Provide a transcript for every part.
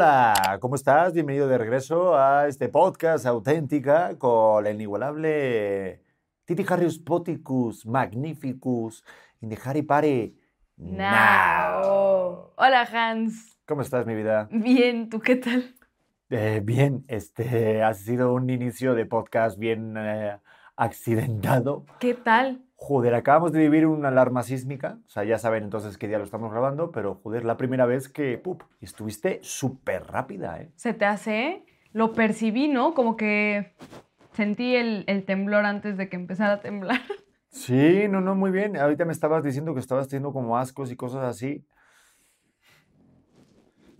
Hola, ¿cómo estás? Bienvenido de regreso a este podcast auténtica con el inigualable Titi Harrius Poticus Magnificus in the Harry Party Now. Hola Hans. ¿Cómo estás, mi vida? Bien, ¿tú qué tal? Eh, bien, este ha sido un inicio de podcast bien eh, accidentado. ¿Qué tal? Joder, acabamos de vivir una alarma sísmica, o sea, ya saben entonces qué día lo estamos grabando, pero joder, la primera vez que, pup, estuviste súper rápida, ¿eh? ¿Se te hace? Lo percibí, ¿no? Como que sentí el, el temblor antes de que empezara a temblar. Sí, no, no, muy bien. Ahorita me estabas diciendo que estabas teniendo como ascos y cosas así.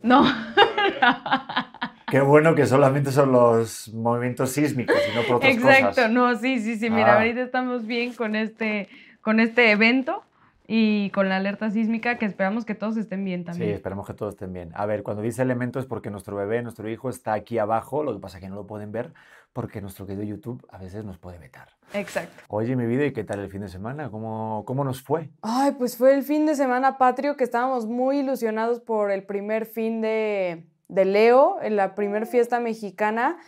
No. Qué bueno que solamente son los movimientos sísmicos y no por otras Exacto, cosas. no, sí, sí, sí. Mira, Ah. ahorita estamos bien con este, con este evento y con la alerta sísmica que esperamos que todos estén bien Sí, también. esperemos que todos estén bien. A ver, cuando dice elemento es porque nuestro bebé, nuestro hijo está aquí abajo, lo que pasa es que no lo pueden ver porque nuestro querido YouTube a veces nos puede vetar. Exacto. Oye, mi vida, ¿y qué tal el fin de semana? ¿Cómo, cómo nos fue? Ay, pues fue el fin de semana patrio que estábamos muy ilusionados por el primer fin de, de Leo, en la primer fiesta mexicana,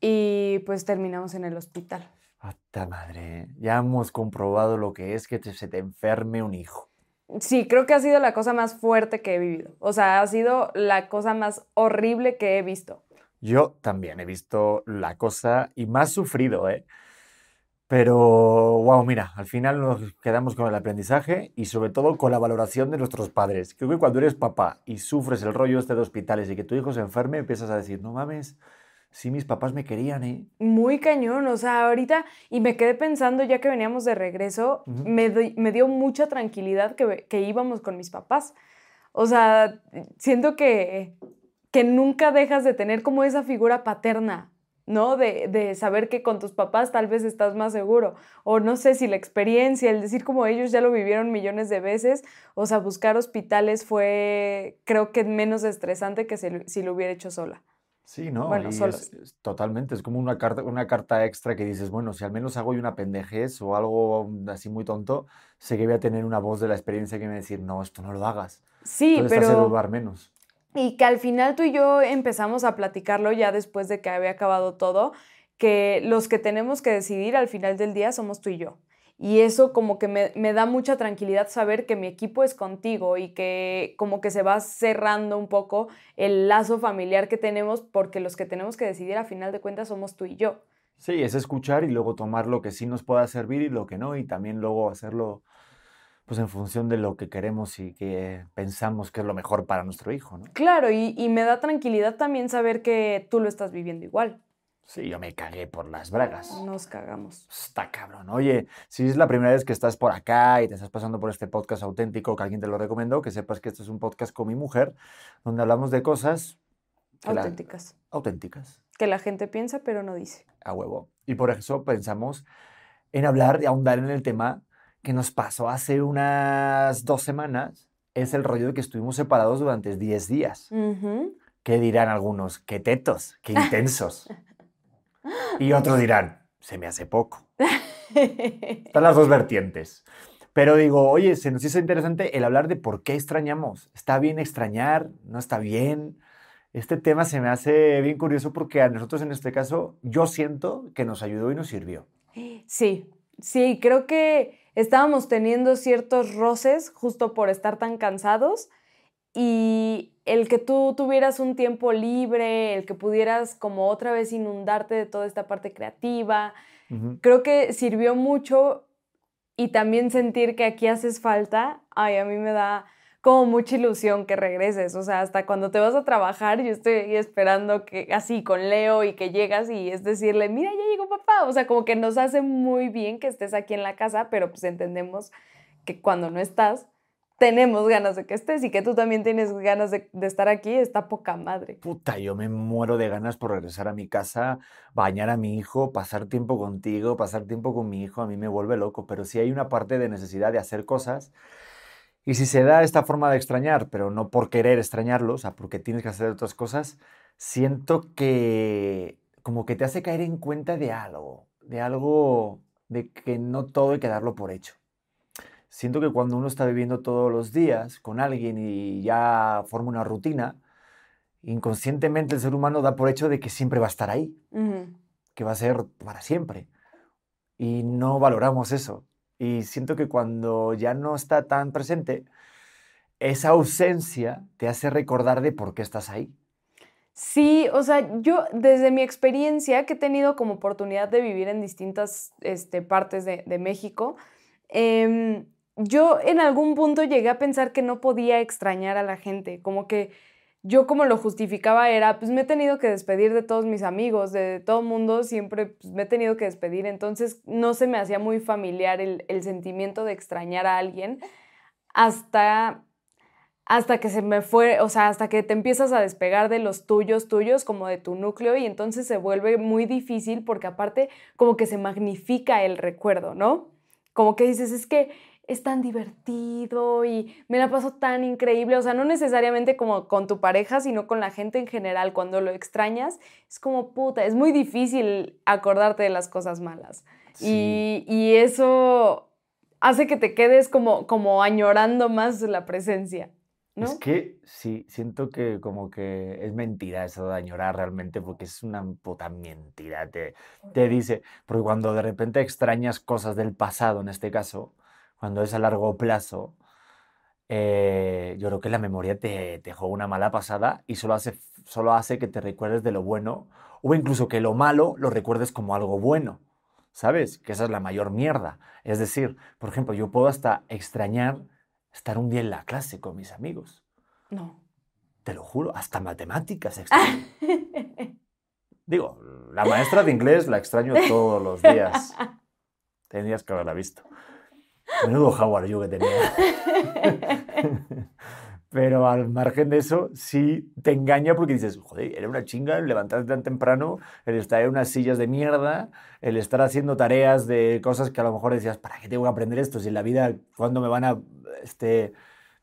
y pues terminamos en el hospital. ¡Hasta madre! Ya hemos comprobado lo que es que te- se te enferme un hijo. Sí, creo que ha sido la cosa más fuerte que he vivido. O sea, ha sido la cosa más horrible que he visto. Yo también he visto la cosa y más sufrido, ¿eh? Pero, wow, mira, al final nos quedamos con el aprendizaje y sobre todo con la valoración de nuestros padres. Creo que cuando eres papá y sufres el rollo este de hospitales y que tu hijo se enferme, empiezas a decir, no mames, sí mis papás me querían, ¿eh? Muy cañón, o sea, ahorita, y me quedé pensando ya que veníamos de regreso, me, me dio mucha tranquilidad que, que íbamos con mis papás. O sea, siento que, que nunca dejas de tener como esa figura paterna, ¿no? De, de saber que con tus papás tal vez estás más seguro. O no sé si la experiencia, el decir como ellos ya lo vivieron millones de veces, o sea, buscar hospitales fue, creo que menos estresante que si, lo- si lo hubiera hecho sola. Sí, ¿no? Bueno, es- es totalmente, es como una carta, una carta extra que dices, bueno, si al menos hago yo una pendejez o algo así muy tonto, sé que voy a tener una voz de la experiencia que me va a decir, no, esto no lo hagas. Sí, Entonces te hace pero... dudar menos. Y que al final tú y yo empezamos a platicarlo ya después de que había acabado todo, que los que tenemos que decidir al final del día somos tú y yo. Y eso como que me, me da mucha tranquilidad saber que mi equipo es contigo y que como que se va cerrando un poco el lazo familiar que tenemos porque los que tenemos que decidir a final de cuentas somos tú y yo. Sí, es escuchar y luego tomar lo que sí nos pueda servir y lo que no, y también luego hacerlo pues en función de lo que queremos y que pensamos que es lo mejor para nuestro hijo, ¿no? Claro, y, y me da tranquilidad también saber que tú lo estás viviendo igual. Sí, yo me cagué por las bragas. Nos cagamos. Está cabrón. Oye, si es la primera vez que estás por acá y te estás pasando por este podcast auténtico que alguien te lo recomendó, que sepas que este es un podcast con mi mujer, donde hablamos de cosas la- Auténticas. auténticas, Que la gente piensa pero no dice. a huevo. Y por eso pensamos en hablar y ahondar en el tema que nos pasó hace unas dos semanas. Es el rollo de que estuvimos separados durante 10 días. Ujú. ¿Qué dirán algunos? ¡Qué tetos! ¡Qué intensos! Y otros dirán, se me hace poco. Están las dos vertientes. Pero digo, oye, se nos hizo interesante el hablar de por qué extrañamos. ¿Está bien extrañar? ¿No está bien? Este tema se me hace bien curioso porque a nosotros en este caso yo siento que nos ayudó y nos sirvió. Sí, sí, creo que estábamos teniendo ciertos roces justo por estar tan cansados y el que tú tuvieras un tiempo libre, el que pudieras como otra vez inundarte de toda esta parte creativa, creo que sirvió mucho y también sentir que aquí haces falta, ay, a mí me da como mucha ilusión que regreses, o sea, hasta cuando te vas a trabajar, yo estoy esperando que así con Leo y que llegas y es decirle, mira, ya llegó papá, o sea, como que nos hace muy bien que estés aquí en la casa, pero pues entendemos que cuando no estás, tenemos ganas de que estés y que tú también tienes ganas de, estar aquí, está poca madre. Puta, yo me muero de ganas por regresar a mi casa, bañar a mi hijo, pasar tiempo contigo, pasar tiempo con mi hijo, a mí me vuelve loco, pero sí hay una parte de necesidad de hacer cosas. Y si se da esta forma de extrañar, pero no por querer extrañarlo, o sea, porque tienes que hacer otras cosas, siento que como que te hace caer en cuenta de algo, de algo de que no todo hay que darlo por hecho. Siento que cuando uno está viviendo todos los días con alguien y ya forma una rutina, inconscientemente el ser humano da por hecho de que siempre va a estar ahí, que va a ser para siempre. Y no valoramos eso. Y siento que cuando ya no está tan presente, esa ausencia te hace recordar de por qué estás ahí. Sí, o sea, yo desde mi experiencia que he tenido como oportunidad de vivir en distintas este, partes de, México, em, yo en algún punto llegué a pensar que no podía extrañar a la gente, como que yo como lo justificaba era, pues me he tenido que despedir de todos mis amigos, de todo mundo, siempre pues, me he tenido que despedir, entonces no se me hacía muy familiar el, el sentimiento de extrañar a alguien hasta hasta que se me fue, o sea, hasta que te empiezas a despegar de los tuyos, tuyos, como de tu núcleo, y entonces se vuelve muy difícil porque aparte como que se magnifica el recuerdo, ¿no? Como que dices, es que es tan divertido y me la paso tan increíble, o sea, no necesariamente como con tu pareja, sino con la gente en general, cuando lo extrañas, es como puta, es muy difícil acordarte de las cosas malas. Sí. Y, y eso hace que te quedes como, como añorando más la presencia. ¿no? Es que sí, siento que como que es mentira eso de añorar realmente, porque es una puta mentira. Te, te dice, porque cuando de repente extrañas cosas del pasado, en este caso, cuando es a largo plazo, eh, yo creo que la memoria te, te juega una mala pasada y solo hace, solo hace que te recuerdes de lo bueno, o incluso que lo malo lo recuerdes como algo bueno, ¿sabes? Que esa es la mayor mierda. Es decir, por ejemplo, yo puedo hasta extrañar estar un día en la clase con mis amigos. No. Te lo juro, hasta matemáticas extraño. Digo, la maestra de inglés la extraño todos los días. Tenías que haberla visto. Menudo Howard you que tenía. Pero al margen de eso, sí te engaña porque dices, joder, era una chinga el levantarte tan temprano, el estar en unas sillas de mierda, el estar haciendo tareas de cosas que a lo mejor decías, ¿para qué tengo que aprender esto? Si en la vida, ¿cuándo me van a este,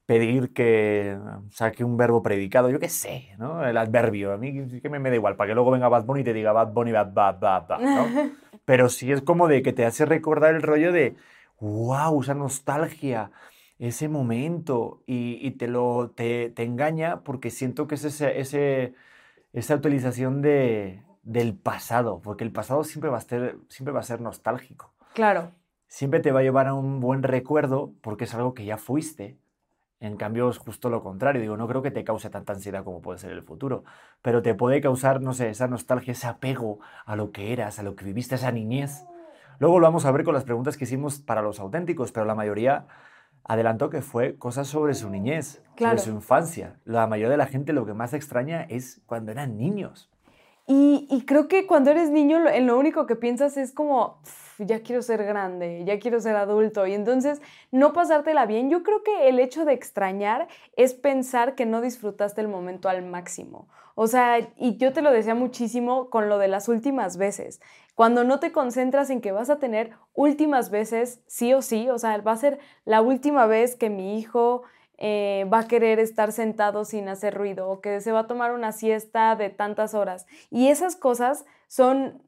pedir que saque un verbo predicado? Yo qué sé, ¿no? El adverbio. A mí que me, me da igual, para que luego venga Bad Bunny y te diga Bad Bunny, Bad, Bad, Bad, Bad, ¿no? Pero sí es como de que te hace recordar el rollo de, wow, esa nostalgia ese momento y, y te lo te, te, engaña porque siento que es ese, ese, esa utilización de, del pasado, porque el pasado siempre va, a ser, siempre va a ser nostálgico. Claro. Siempre te va a llevar a un buen recuerdo porque es algo que ya fuiste. En cambio, es justo lo contrario. Digo, no creo que te cause tanta ansiedad como puede ser el futuro, pero te puede causar, no sé, esa nostalgia, ese apego a lo que eras, a lo que viviste, esa niñez. Luego lo vamos a ver con las preguntas que hicimos para los auténticos, pero la mayoría adelantó que fue cosas sobre su niñez, claro. sobre su infancia. La mayoría de la gente lo que más extraña es cuando eran niños. Y, y creo que cuando eres niño, lo, en lo único que piensas es como, ya quiero ser grande, ya quiero ser adulto. Y entonces, no pasártela bien. Yo creo que el hecho de extrañar es pensar que no disfrutaste el momento al máximo. O sea, y yo te lo decía muchísimo con lo de las últimas veces. Cuando no te concentras en que vas a tener últimas veces, sí o sí, o sea, va a ser la última vez que mi hijo eh, va a querer estar sentado sin hacer ruido o que se va a tomar una siesta de tantas horas. Y esas cosas son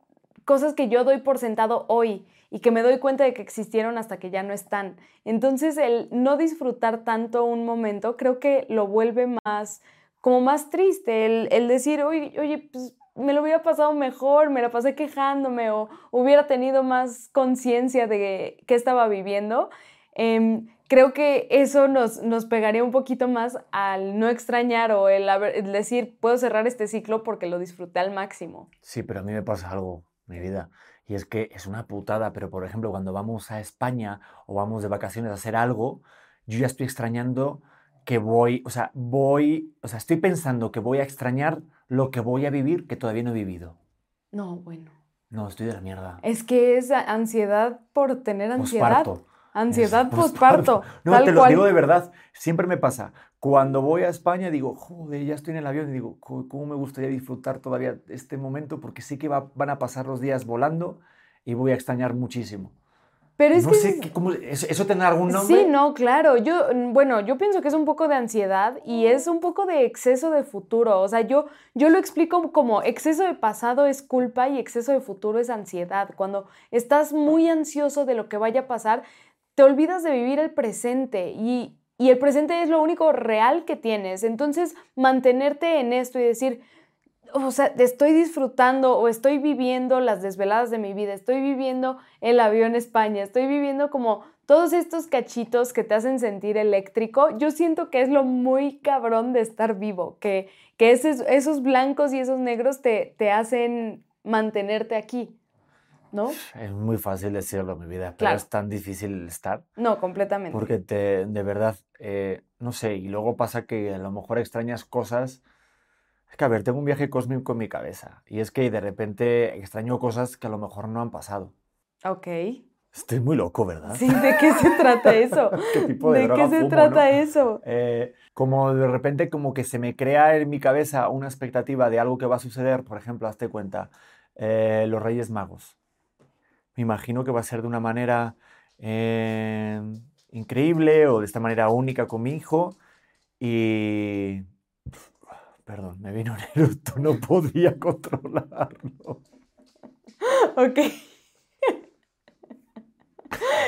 cosas que yo doy por sentado hoy y que me doy cuenta de que existieron hasta que ya no están. Entonces, el no disfrutar tanto un momento creo que lo vuelve más, como más triste, el, el decir, oye, oye, pues me lo hubiera pasado mejor, me la pasé quejándome o hubiera tenido más conciencia de qué estaba viviendo. Eh, creo que eso nos, nos pegaría un poquito más al no extrañar o el, el, decir, puedo cerrar este ciclo porque lo disfruté al máximo. Sí, pero a mí me pasa algo, mi vida, y es que es una putada, pero por ejemplo, cuando vamos a España o vamos de vacaciones a hacer algo, yo ya estoy extrañando que voy, o sea, voy, o sea, estoy pensando que voy a extrañar lo que voy a vivir que todavía no he vivido. No, bueno. No, estoy de la mierda. Es que es ansiedad por tener ansiedad. Posparto. Ansiedad postparto. No, tal te lo cual. digo de verdad. Siempre me pasa. Cuando voy a España digo, joder, ya estoy en el avión y digo, ¿cómo me gustaría disfrutar todavía este momento? Porque sé que va, van a pasar los días volando y voy a extrañar muchísimo. Pero es no que sé, cómo, ¿eso, eso tendrá algún nombre? Sí, no, claro. Yo, bueno, yo pienso que es un poco de ansiedad y es un poco de exceso de futuro. O sea, yo, yo lo explico como exceso de pasado es culpa y exceso de futuro es ansiedad. Cuando estás muy ansioso de lo que vaya a pasar, te olvidas de vivir el presente y y el presente es lo único real que tienes. Entonces, mantenerte en esto y decir, o sea, estoy disfrutando o estoy viviendo las desveladas de mi vida, estoy viviendo el avión España, estoy viviendo como todos estos cachitos que te hacen sentir eléctrico, yo siento que es lo muy cabrón de estar vivo, que, que esos, esos blancos y esos negros te, te hacen mantenerte aquí. ¿no? Es muy fácil decirlo, mi vida, pero es tan difícil estar. No, completamente. Porque te, de verdad, eh, no sé, y luego pasa que a lo mejor extrañas cosas. Es que, a ver, tengo un viaje cósmico en mi cabeza. Y es que de repente extraño cosas que a lo mejor no han pasado. Ok. Estoy muy loco, ¿verdad? Sí, ¿de qué se trata eso? ¿Qué tipo de, ¿De qué se trata eso? Eh, como de repente como que se me crea en mi cabeza una expectativa de algo que va a suceder. Por ejemplo, hazte cuenta, eh, los Reyes Magos me imagino que va a ser de una manera eh, increíble o de esta manera única con mi hijo. Y... Perdón, me vino un eructo, no podía controlarlo. Ok.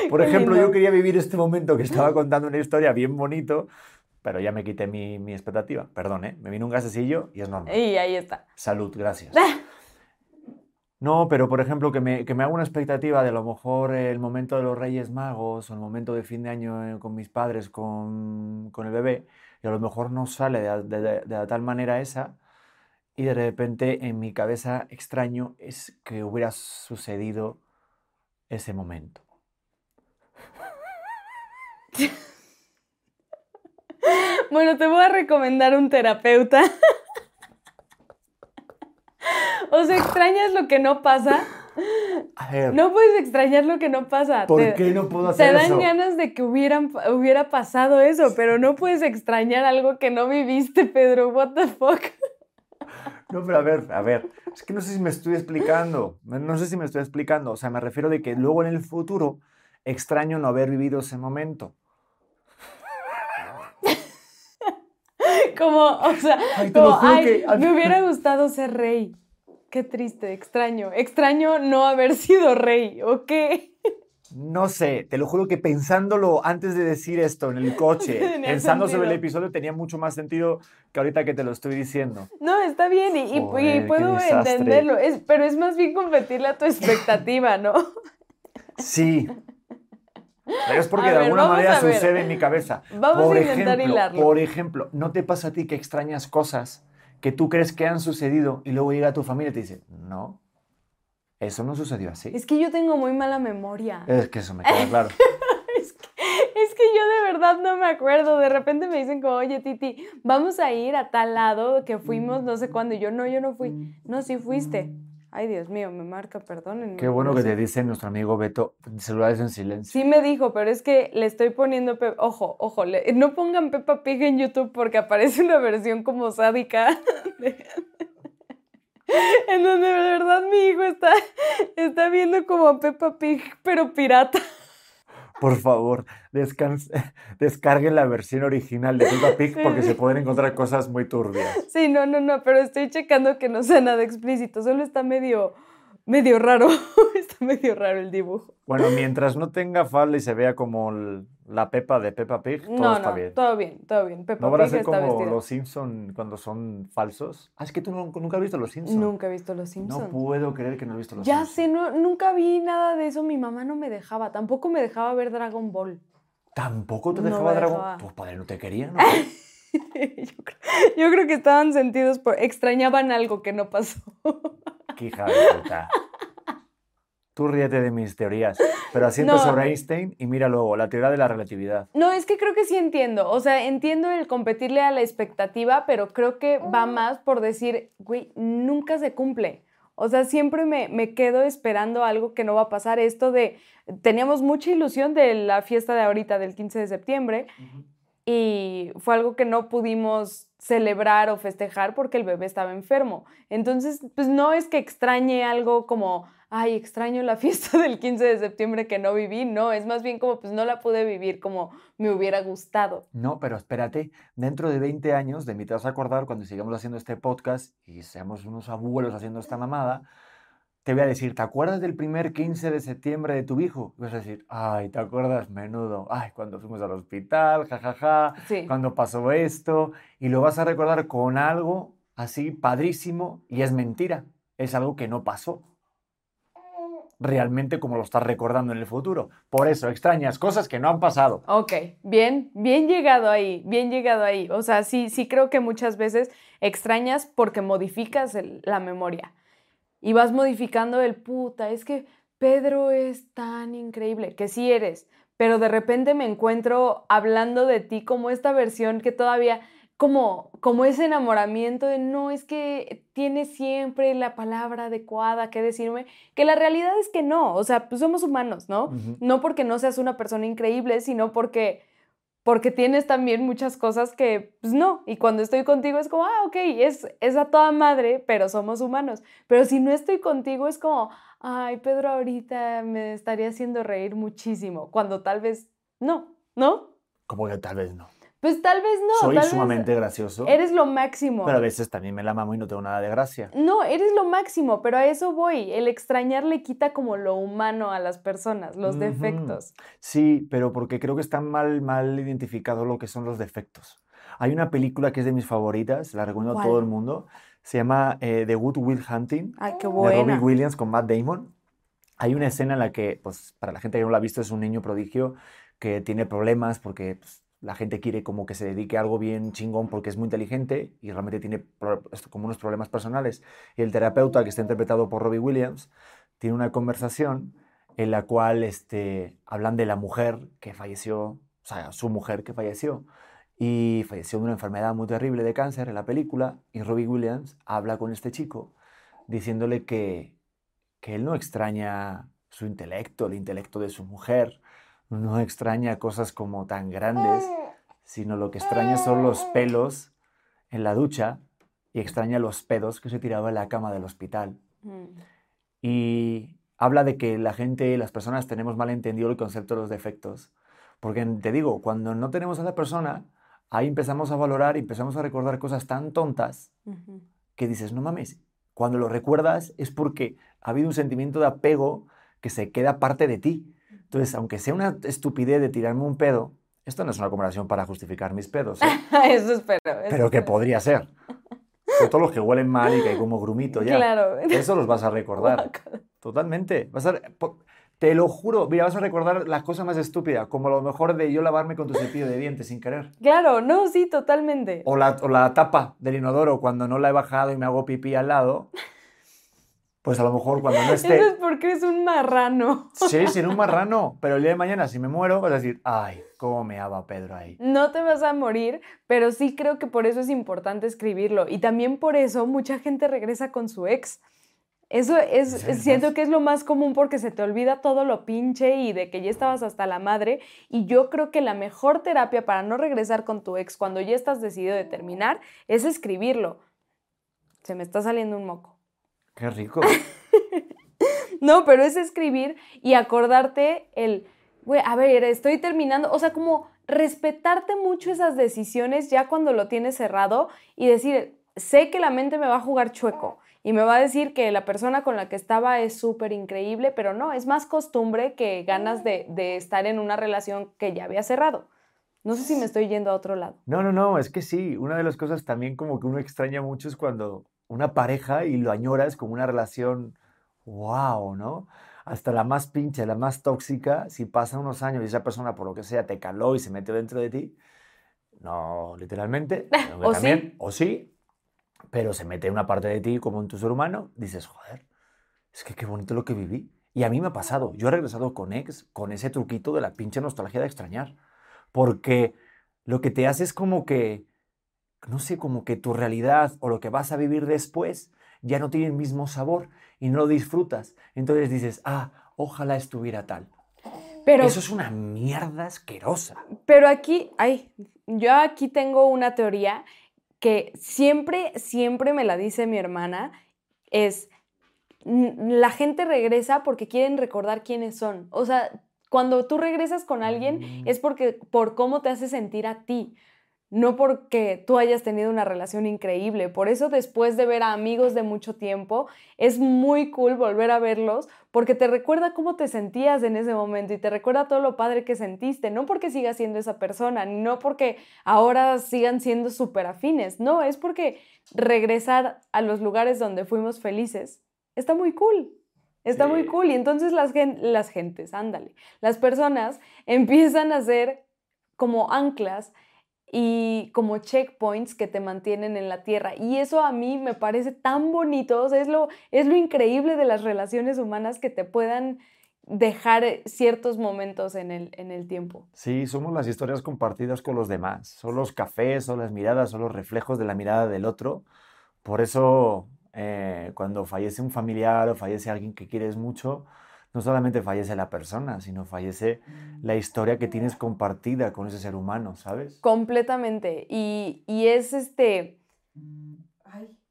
Por ejemplo, yo quería vivir este momento que estaba contando una historia bien bonito, pero ya me quité mi, mi expectativa. Perdón, ¿eh? Me vino un gasecillo y es normal. Y ahí está. Salud, gracias. No, pero por ejemplo, que me, que me haga una expectativa de a lo mejor el momento de los Reyes Magos o el momento de fin de año eh, con mis padres, con, el bebé, y a lo mejor no sale de, la tal manera esa, y de repente en mi cabeza extraño es que hubiera sucedido ese momento. Bueno, te voy a recomendar un terapeuta. O sea, extrañas lo que no pasa. No puedes extrañar lo que no pasa. ¿Por qué no puedo hacer eso? Te dan ganas de que hubieran, hubiera pasado eso, pero no puedes extrañar algo que no viviste, Pedro. What the fuck? No, pero a ver, a ver. Es que no sé si me estoy explicando. No sé si me estoy explicando. O sea, me refiero de que luego en el futuro extraño no haber vivido ese momento. como, o sea, como, ay, me hubiera gustado ser rey. Qué triste, extraño. Extraño no haber sido rey, ¿o qué? No sé, te lo juro que pensándolo antes de decir esto en el coche, pensando sobre el episodio, tenía mucho más sentido que ahorita que te lo estoy diciendo. No, está bien y, puedo entenderlo, es, pero es más bien competirle a tu expectativa, ¿no? Sí. Pero es porque de alguna manera sucede en mi cabeza. Vamos por a intentar ejemplo, hilarlo. Por ejemplo, ¿no te pasa a ti que extrañas cosas que tú crees que han sucedido y luego llega tu familia y te dice, no, eso no sucedió así. Es que yo tengo muy mala memoria. Es que eso me queda claro. es, que, es, que, yo de verdad no me acuerdo. De repente me dicen como, oye, Titi, vamos a ir a tal lado que fuimos no sé cuándo. Y yo, no, yo no fui. No, sí fuiste. Ay, Dios mío, me marca, perdónenme. Qué bueno que te dice nuestro amigo Beto, celulares en silencio. Sí me dijo, pero es que le estoy poniendo, ojo, ojo, no pongan Peppa Pig en YouTube porque aparece una versión como sádica. en donde de verdad mi hijo está, está viendo como a Peppa Pig, pero pirata por favor, descarguen la versión original de Peppa Pig porque se pueden encontrar cosas muy turbias. Sí, no, no, no, pero estoy checando que no sea nada explícito, solo está medio, medio raro, está medio raro el dibujo. Bueno, mientras no tenga falda y se vea como la Pepa de Peppa Pig, todo no, está no, bien. todo bien, todo bien. Peppa ¿No van a ser como los Simpsons cuando son falsos? Ah, es que tú nunca has visto los Simpsons. Nunca he visto los Simpsons. No puedo creer que no has visto los ya Simpsons. Ya sé, no, nunca vi nada de eso. Mi mamá no me dejaba. Tampoco me dejaba ver Dragon Ball. ¿Tampoco te dejaba Dragon Ball? Tu padre no te quería, ¿no? yo, creo, yo, creo, que estaban sentidos por... Extrañaban algo que no pasó. Qué hija de puta. Tú ríete de mis teorías, pero asiento sobre Einstein y mira luego, la teoría de la relatividad. No, es que creo que sí entiendo. O sea, entiendo el competirle a la expectativa, pero creo que va más por decir, güey, nunca se cumple. O sea, siempre me, me, quedo esperando algo que no va a pasar. Esto de, teníamos mucha ilusión de la fiesta de ahorita, del 15 de septiembre, y fue algo que no pudimos celebrar o festejar porque el bebé estaba enfermo. Entonces, pues no es que extrañe algo como ay, extraño la fiesta del 15 de septiembre que no viví. No, es más bien como, pues no la pude vivir como me hubiera gustado. No, pero espérate, dentro de 20 años, de mí te vas a acordar cuando sigamos haciendo este podcast y seamos unos abuelos haciendo esta mamada, te voy a decir, ¿te acuerdas del primer 15 de septiembre de tu hijo? Y vas a decir, ay, ¿te acuerdas? Menudo. Ay, cuando fuimos al hospital, jajaja. Sí. Cuando pasó esto. Y lo vas a recordar con algo así padrísimo y es mentira. Es algo que no pasó. Realmente como lo estás recordando en el futuro. Por eso extrañas cosas que no han pasado. Ok, bien, bien llegado ahí, bien llegado ahí. O sea, sí, sí creo que muchas veces extrañas porque modificas el- la memoria. Y vas modificando el puta, es que Pedro es tan increíble, que sí eres, pero de repente me encuentro hablando de ti como esta versión que todavía, como, como ese enamoramiento de no, es que tiene siempre la palabra adecuada que decirme, que la realidad es que no, o sea, pues somos humanos, ¿no? No porque no seas una persona increíble, sino porque, porque tienes también muchas cosas que, pues no, y cuando estoy contigo es como, ah, ok, es, es a toda madre, pero somos humanos. Pero si no estoy contigo es como, ay, Pedro ahorita me estaría haciendo reír muchísimo, cuando tal vez no, ¿no? Como que tal vez no. Pues tal vez no. Soy tal vez sumamente gracioso. Eres lo máximo. Pero a veces también me la mamo y no tengo nada de gracia. No, eres lo máximo, pero a eso voy. El extrañar le quita como lo humano a las personas, los defectos. Sí, pero porque creo que está mal, mal identificado lo que son los defectos. Hay una película que es de mis favoritas, la recomiendo a todo ¿Cuál? el mundo. Se llama eh, The Good Will Hunting, Ay, qué de Robbie buena. Williams con Matt Damon. Hay una escena en la que, pues, para la gente que no la ha visto, es un niño prodigio que tiene problemas porque pues, la gente quiere como que se dedique a algo bien chingón porque es muy inteligente y realmente tiene como unos problemas personales. Y el terapeuta, que está interpretado por Robbie Williams, tiene una conversación en la cual este, hablan de la mujer que falleció, o sea, su mujer que falleció, y falleció de una enfermedad muy terrible de cáncer en la película, y Robbie Williams habla con este chico diciéndole que, que él no extraña su intelecto, el intelecto de su mujer, no extraña cosas como tan grandes, sino lo que extraña son los pelos en la ducha y extraña los pedos que se tiraba en la cama del hospital. Mm. Y habla de que la gente, las personas tenemos mal entendido el concepto de los defectos. Porque te digo, cuando no tenemos a la persona, ahí empezamos a valorar y empezamos a recordar cosas tan tontas que dices, no mames, cuando lo recuerdas es porque ha habido un sentimiento de apego que se queda parte de ti. Entonces, aunque sea una estupidez de tirarme un pedo, esto no es una conversación para justificar mis pedos, ¿eh? Eso espero. eso pero que podría ser. Sobre todo los que huelen mal y que hay como grumito ya. Claro. Eso los vas a recordar. Totalmente. Vas a, te lo juro, mira, vas a recordar las cosas más estúpidas, como lo mejor de yo lavarme con tu cepillo de dientes sin querer. Claro, no, sí, totalmente. O la, o la tapa del inodoro cuando no la he bajado y me hago pipí al lado. Pues a lo mejor cuando no Eso esté... es porque es un marrano. Sí, sin un marrano, pero el día de mañana si me muero vas a decir, ay, cómo me ama Pedro ahí. No te vas a morir, pero sí creo que por eso es importante escribirlo. Y también por eso mucha gente regresa con su ex. Eso es, siento que es lo más común porque se te olvida todo lo pinche y de que ya estabas hasta la madre. Y yo creo que la mejor terapia para no regresar con tu ex cuando ya estás decidido de terminar es escribirlo. Se me está saliendo un moco. Qué rico. No, pero es escribir y acordarte el, güey, a ver, estoy terminando, o sea, como respetarte mucho esas decisiones ya cuando lo tienes cerrado y decir, sé que la mente me va a jugar chueco y me va a decir que la persona con la que estaba es súper increíble, pero no, es más costumbre que ganas de, de estar en una relación que ya había cerrado. No sé si me estoy yendo a otro lado. No, no, no, es que sí, una de las cosas también como que uno extraña mucho es cuando una pareja y lo añoras como una relación, wow, ¿no? Hasta la más pinche, la más tóxica, si pasan unos años y esa persona por lo que sea te caló y se metió dentro de ti, no literalmente, O también, sí. o sí, pero se mete una parte de ti como en tu ser humano, dices, joder, es que qué bonito lo que viví. Y a mí me ha pasado, yo he regresado con ex, con ese truquito de la pinche nostalgia de extrañar, porque lo que te hace es como que, no sé, como que tu realidad o lo que vas a vivir después ya no tiene el mismo sabor y no lo disfrutas. Entonces dices, ah, ojalá estuviera tal. Pero, Eso es una mierda asquerosa. pero aquí, ay, yo aquí tengo una teoría que siempre, siempre me la dice mi hermana, es, "N- la gente regresa porque quieren recordar quiénes son. O sea, cuando tú regresas con alguien Mm. es porque por cómo te hace sentir a ti. No porque tú hayas tenido una relación increíble. Por eso después de ver a amigos de mucho tiempo, es muy cool volver a verlos porque te recuerda cómo te sentías en ese momento y te recuerda todo lo padre que sentiste, no porque sigas siendo esa persona, no porque ahora sigan siendo súper afines, no, es porque regresar a los lugares donde fuimos felices está muy cool. Está muy cool. Y entonces las, las gentes, ándale, las personas empiezan a ser como anclas y como checkpoints que te mantienen en la tierra. Y eso a mí me parece tan bonito, es, lo, es lo increíble de las relaciones humanas que te puedan dejar ciertos momentos en el, en el tiempo. Sí, somos las historias compartidas con los demás, son los cafés, son las miradas, son los reflejos de la mirada del otro. Por eso, eh, cuando fallece un familiar o fallece alguien que quieres mucho, no solamente fallece la persona, sino fallece la historia que tienes compartida con ese ser humano, ¿sabes? Completamente. Y, es este...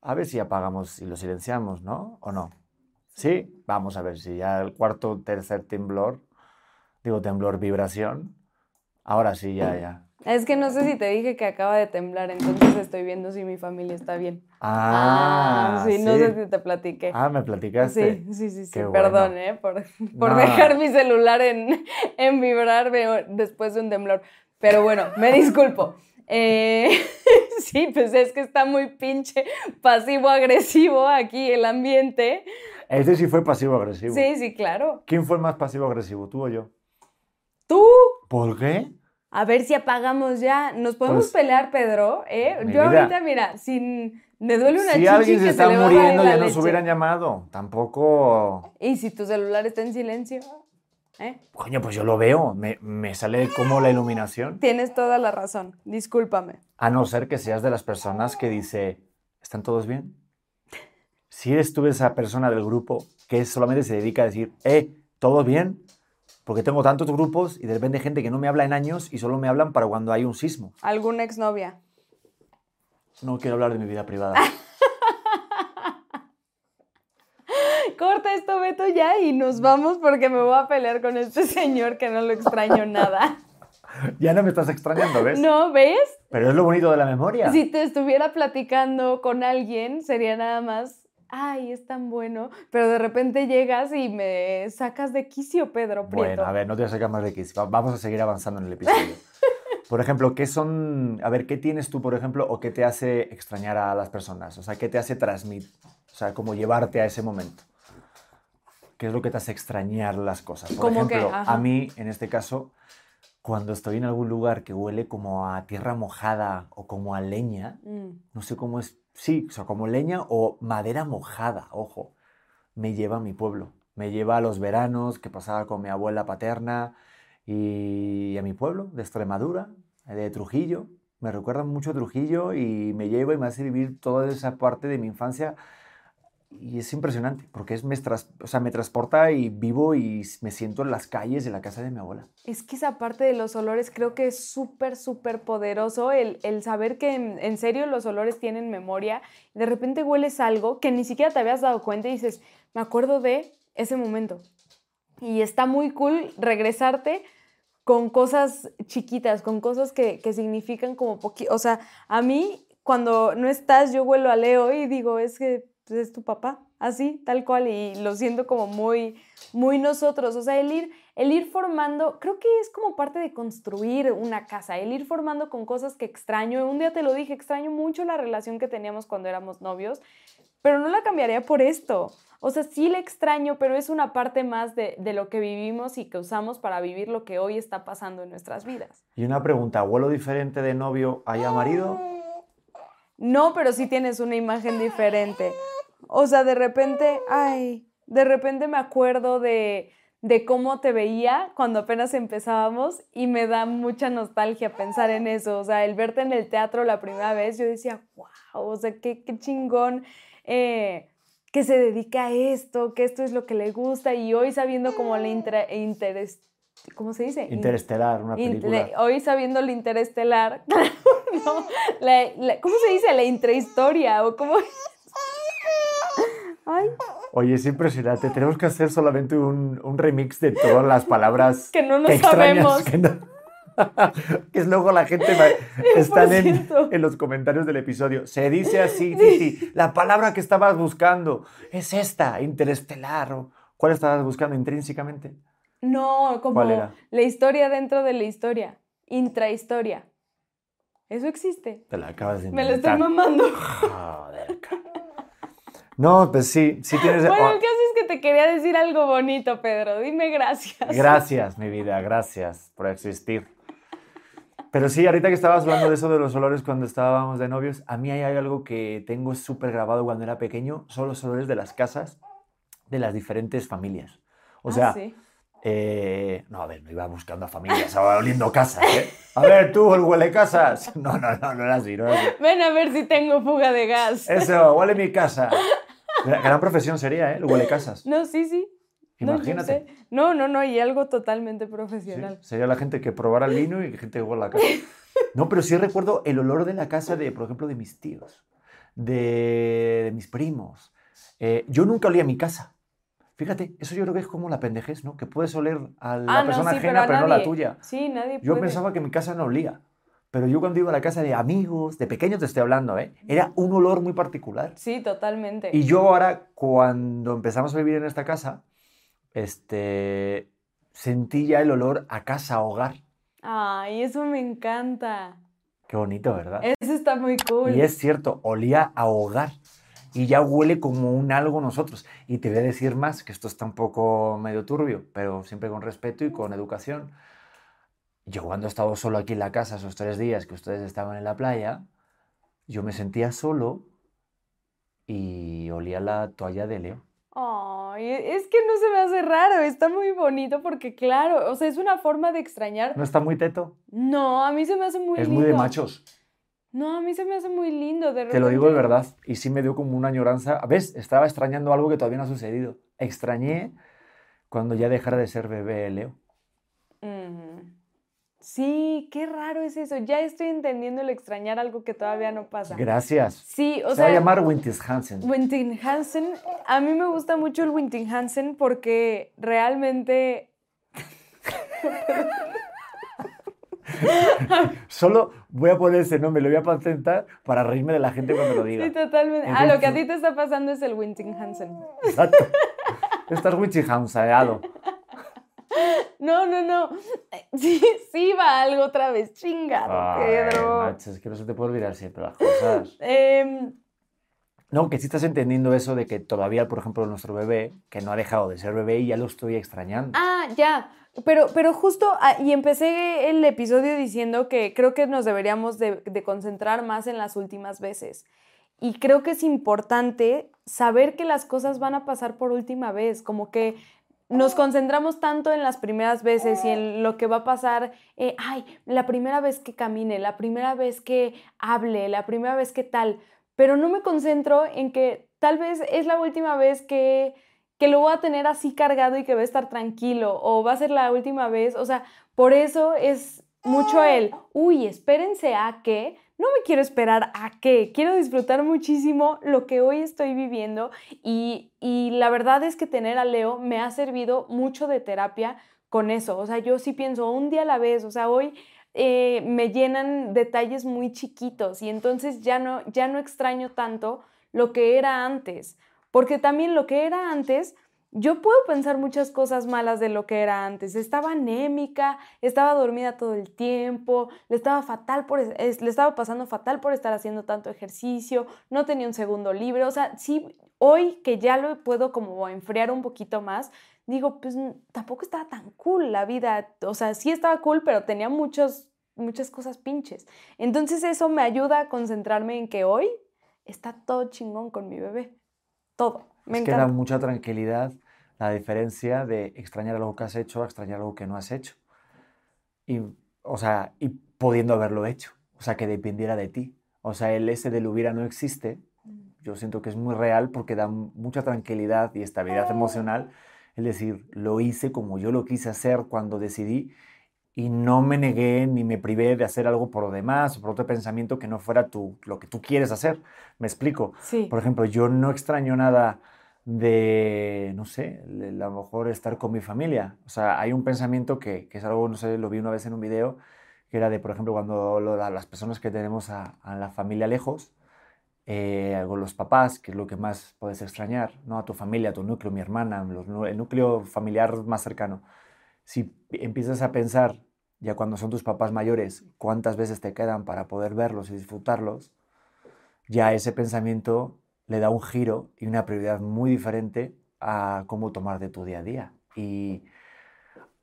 A ver si apagamos y lo silenciamos, ¿no? ¿O no? Sí, vamos a ver si ya el cuarto, tercer temblor, digo temblor, vibración, ahora sí, ya, ya. Es que no sé si te dije que acaba de temblar, entonces estoy viendo si mi familia está bien. Ah, ah sí, no sé si te platiqué. Ah, me platicaste. Sí, sí, sí, sí. Perdón, ¿eh? Por, por dejar mi celular en, en vibrar después de un temblor. Pero bueno, me disculpo. Eh, sí, pues es que está muy pinche pasivo-agresivo aquí el ambiente. Ese sí fue pasivo-agresivo. Sí, sí, claro. ¿Quién fue el más pasivo-agresivo, tú o yo? ¿Tú? ¿Por qué? A ver si apagamos ya. Nos podemos pues, pelear, Pedro. ¿eh? Yo ahorita, mira, sin. Me duele una Si alguien se está muriendo, ya nos hubieran llamado. Tampoco. ¿Y si tu celular está en silencio? ¿Eh? Coño, pues yo lo veo. Me, me sale como la iluminación. Tienes toda la razón. Discúlpame. A no ser que seas de las personas que dice: ¿Están todos bien? Si eres tú esa persona del grupo que solamente se dedica a decir: ¿Eh? ¿Todo bien? Porque tengo tantos grupos y de repente gente que no me habla en años y solo me hablan para cuando hay un sismo. ¿Alguna exnovia? No quiero hablar de mi vida privada. Corta esto, Beto, ya y nos vamos porque me voy a pelear con este señor que no lo extraño nada. Ya no me estás extrañando, ¿ves? No, ¿ves? Pero es lo bonito de la memoria. Si te estuviera platicando con alguien, sería nada más ay, es tan bueno, pero de repente llegas y me sacas de quicio, Pedro Prieto. Bueno, a ver, no te voy a sacar más de quicio. Vamos a seguir avanzando en el episodio. Por ejemplo, ¿qué son, a ver, qué tienes tú, por ejemplo, o qué te hace extrañar a las personas? O sea, ¿qué te hace transmitir? O sea, como llevarte a ese momento. ¿Qué es lo que te hace extrañar las cosas? Por ejemplo, a mí, en este caso, cuando estoy en algún lugar que huele como a tierra mojada o como a leña, mm. no sé cómo es sí, o sea, como leña o madera mojada, ojo, me lleva a mi pueblo. Me lleva a los veranos que pasaba con mi abuela paterna y a mi pueblo de Extremadura, de Trujillo. Me recuerda mucho Trujillo y me lleva y me hace vivir toda esa parte de mi infancia y es impresionante porque es, me, o sea, me transporta y vivo y me siento en las calles de la casa de mi abuela. Es que esa parte de los olores creo que es súper, súper poderoso el, el, saber que en, serio los olores tienen memoria. De repente hueles algo que ni siquiera te habías dado cuenta y dices, me acuerdo de ese momento. Y está muy cool regresarte con cosas chiquitas, con cosas que, que significan como poquito. O sea, a mí cuando no estás yo huelo a Leo y digo, es que pues, es tu papá, así, tal cual, y lo siento como muy, muy nosotros, o sea, el ir, el ir formando, creo que es como parte de construir una casa, el ir formando con cosas que extraño, un día te lo dije, extraño mucho la relación que teníamos cuando éramos novios, pero no la cambiaría por esto. O sea, sí la extraño, pero es una parte más de, de, lo que vivimos y que usamos para vivir lo que hoy está pasando en nuestras vidas. Y una pregunta, ¿vuelo diferente de novio a marido? No, pero sí tienes una imagen diferente. O sea, de repente, ay, de repente me acuerdo de, de cómo te veía cuando apenas empezábamos y me da mucha nostalgia pensar en eso. O sea, el verte en el teatro la primera vez, yo decía, wow, o sea, qué, qué chingón eh, que se dedica a esto, que esto es lo que le gusta y hoy sabiendo como la interés, ¿cómo se dice? Interestelar, una película. hoy sabiendo la interestelar, no, ¿cómo se dice? La intrahistoria o cómo... Oye, es impresionante. Tenemos que hacer solamente un, remix de todas las palabras que no nos sabemos. que es luego la gente están en, en, los comentarios del episodio. Se dice así, Titi, la palabra que estabas buscando es esta, interestelar. ¿Cuál estabas buscando intrínsecamente? No, como la historia dentro de la historia, intrahistoria. Eso existe. Te la acabas de inventar. Me lo estoy mamando. Joder. No, pues sí, sí tienes... Bueno, ¿qué haces que te quería decir algo bonito, Pedro? Dime gracias. Gracias, mi vida, gracias por existir. Pero sí, ahorita que estabas hablando de eso de los olores cuando estábamos de novios, a mí hay algo que tengo súper grabado cuando era pequeño, son los olores de las casas de las diferentes familias. O ah, sea, eh, no, a ver, no iba buscando a familias, estaba oliendo casas, ¿eh? A ver, tú, el huele casas. No, no, no, no era así, no era así. Ven a ver si tengo fuga de gas. Eso, huele mi casa. Gran profesión sería, ¿eh? El huele casas. No, sí, sí. Imagínate. No, no, no, y algo totalmente profesional. sería la gente que probara el vino y gente que huele la casa. No, pero sí recuerdo el olor de la casa de, por ejemplo, de mis tíos, de, mis primos. Eh, yo nunca olía mi casa. Fíjate, eso yo creo que es como la pendejez, ¿no? Que puedes oler a la ah, persona ajena, pero, no la tuya. Sí, nadie Yo pensaba que mi casa no olía. Pero yo cuando iba a la casa de amigos, de pequeños te estoy hablando, ¿eh? Era un olor muy particular. Sí, totalmente. Y yo ahora, cuando empezamos a vivir en esta casa, este, sentí ya el olor a casa, a hogar. Ay, eso me encanta. Qué bonito, ¿verdad? Eso está muy cool. Y es cierto, olía a hogar y ya huele como un algo nosotros. Y te voy a decir más, que esto está un poco medio turbio, pero siempre con respeto y con educación. Yo cuando he estado solo aquí en la casa esos tres días que ustedes estaban en la playa, yo me sentía solo y olía la toalla de Leo. Ay, es que no se me hace raro, está muy bonito porque claro, o sea, es una forma de extrañar. ¿No está muy teto? No, a mí se me hace muy Es muy de machos. No, a mí se me hace muy lindo. De Te lo digo de verdad. Y sí me dio como una añoranza. ¿Ves? Estaba extrañando algo que todavía no ha sucedido. Extrañé cuando ya dejara de ser bebé Leo. Sí, qué raro es eso. Ya estoy entendiendo el extrañar algo que todavía no pasa. Gracias. Sí, o Se sea. va a llamar Wintis Hansen. Wintin Hansen. A mí me gusta mucho el Wintin Hansen porque realmente. Solo voy a poner ese nombre, lo voy a patentar para reírme de la gente cuando lo diga. Sí, totalmente. ah, lo que a ti te está pasando es el Winting Hansen. Exacto. Estás Winting Hanseado. No, no, no. Sí, sí va algo otra vez. Chingado, Pedro. es que no se te puede olvidar siempre las cosas. Em, no, que si estás entendiendo eso de que todavía, por ejemplo, nuestro bebé, que no ha dejado de ser bebé y ya lo estoy extrañando. Ah, ya. Pero, pero justo, ah, y empecé el episodio diciendo que creo que nos deberíamos de, concentrar más en las últimas veces. Y creo que es importante saber que las cosas van a pasar por última vez, como que nos concentramos tanto en las primeras veces y en lo que va a pasar, eh, ay, la primera vez que camine, la primera vez que hable, la primera vez que tal, pero no me concentro en que tal vez es la última vez que que lo voy a tener así cargado y que va a estar tranquilo o va a ser la última vez. O sea, por eso es mucho el, uy, espérense a que, no me quiero esperar a que, quiero disfrutar muchísimo lo que hoy estoy viviendo y, y la verdad es que tener a Leo me ha servido mucho de terapia con eso. O sea, yo sí pienso un día a la vez, o sea, hoy... Eh, me llenan detalles muy chiquitos y entonces ya no, ya no extraño tanto lo que era antes. Porque también lo que era antes, yo puedo pensar muchas cosas malas de lo que era antes. Estaba anémica, estaba dormida todo el tiempo, le estaba fatal por le estaba pasando fatal por estar haciendo tanto ejercicio, no tenía un segundo libre, o sea, sí hoy que ya lo puedo como enfriar un poquito más, digo, pues tampoco estaba tan cool la vida, o sea, sí estaba cool, pero tenía muchos muchas cosas pinches. Entonces eso me ayuda a concentrarme en que hoy está todo chingón con mi bebé todo. Me es que da mucha tranquilidad la diferencia de extrañar algo que has hecho a extrañar algo que no has hecho. Y, o sea, y pudiendo haberlo hecho. O sea, que dependiera de ti. O sea, el ese del hubiera no existe. Mm. Yo siento que es muy real porque da mucha tranquilidad y estabilidad emocional. Es decir, lo hice como yo lo quise hacer cuando decidí y no me negué ni me privé de hacer algo por lo demás o por otro pensamiento que no fuera tu, lo que tú quieres hacer. Me explico. Sí. Por ejemplo, yo no extraño nada de, no sé, a lo mejor estar con mi familia. O sea, hay un pensamiento que, que, es algo, no sé, lo vi una vez en un video, que era de, por ejemplo, cuando las personas que tenemos a, la familia lejos, eh, con los papás, que es lo que más puedes extrañar, ¿no? A tu familia, a tu núcleo, mi hermana, el núcleo familiar más cercano. Si empiezas a pensar, ya cuando son tus papás mayores, cuántas veces te quedan para poder verlos y disfrutarlos, ya ese pensamiento le da un giro y una prioridad muy diferente a cómo tomar de tu día a día. Y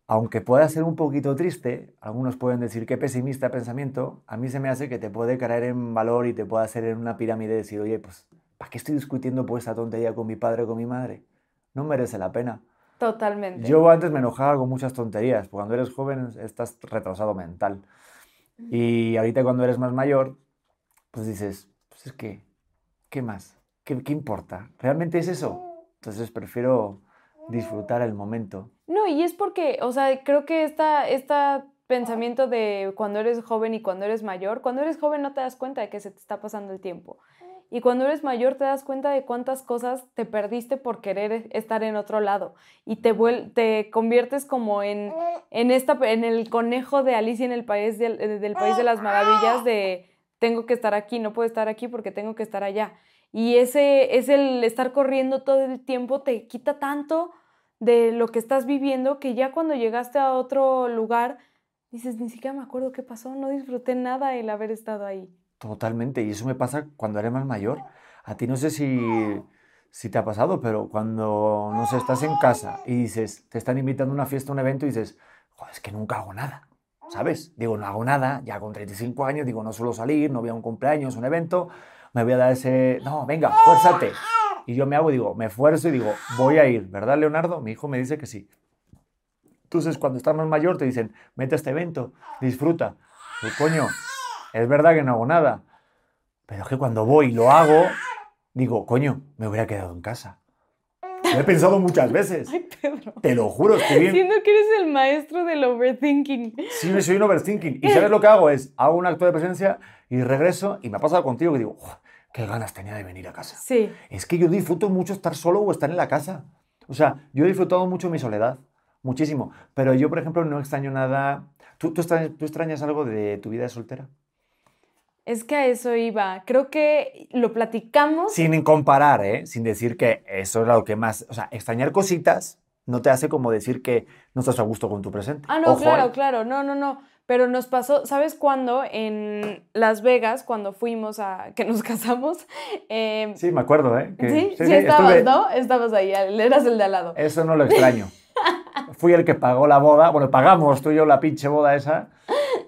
aunque pueda ser un poquito triste, algunos pueden decir que pesimista pensamiento, a mí se me hace que te puede caer en valor y te puede hacer en una pirámide decir, oye, pues, ¿para qué estoy discutiendo por esta tontería con mi padre o con mi madre? No merece la pena. Totalmente. Yo antes me enojaba con muchas tonterías, porque cuando eres joven estás retrasado mental. Y ahorita cuando eres más mayor, pues dices, pues es que, ¿qué más? ¿Qué, qué importa? ¿Realmente es eso? Entonces prefiero disfrutar el momento. No, y es porque, o sea, creo que esta, esta pensamiento de cuando eres joven y cuando eres mayor, cuando eres joven no te das cuenta de que se te está pasando el tiempo. Y cuando eres mayor te das cuenta de cuántas cosas te perdiste por querer estar en otro lado. Y te, te conviertes como en, en, esta, en el conejo de Alicia en el país del País de las Maravillas de tengo que estar aquí, no puedo estar aquí porque tengo que estar allá. Y ese es el estar corriendo todo el tiempo, te quita tanto de lo que estás viviendo que ya cuando llegaste a otro lugar dices, ni siquiera me acuerdo qué pasó, no disfruté nada el haber estado ahí. Totalmente, y eso me pasa cuando eres más mayor. A ti no sé si, si te ha pasado, pero cuando, no sé, estás en casa y dices, te están invitando a una fiesta, a un evento y dices, joder, es que nunca hago nada, ¿sabes? Digo, no hago nada, ya con 35 años, digo, no suelo salir, no voy a un cumpleaños, un evento, me voy a dar ese, no, venga, fuérzate. Y yo me hago digo, me esfuerzo y digo, voy a ir, ¿verdad, Leonardo? Mi hijo me dice que sí. Entonces, cuando estás más mayor, te dicen, mete a este evento, disfruta. Y coño, es verdad que no hago nada. Pero es que cuando voy y lo hago, digo, coño, me hubiera quedado en casa. Lo he pensado muchas veces. Ay, Pedro. Te lo juro, estoy bien. Siento que eres el maestro del overthinking. Sí, soy un overthinking. Y sabes lo que hago es, hago un acto de presencia y regreso y me ha pasado contigo que digo, qué ganas tenía de venir a casa. Sí. Es que yo disfruto mucho estar solo o estar en la casa. O sea, yo he disfrutado mucho mi soledad, muchísimo. Pero yo, por ejemplo, no extraño nada. ¿Tú, tú, extrañas, algo de tu vida de soltera? Es que a eso iba. Creo que lo platicamos. Sin comparar, ¿eh? Sin decir que eso es lo que más. O sea, extrañar cositas no te hace como decir que no estás a gusto con tu presente. Ah, no, claro, ¿eh? claro. No, no, no. Pero nos pasó, ¿sabes cuándo? En Las Vegas, cuando fuimos a que nos casamos. Em, sí, me acuerdo, ¿eh? sí, sí, estabas, ¿no? Estabas ahí, eras el de al lado. Eso no lo extraño. Fui el que pagó la boda, bueno, pagamos tú y yo la pinche boda esa,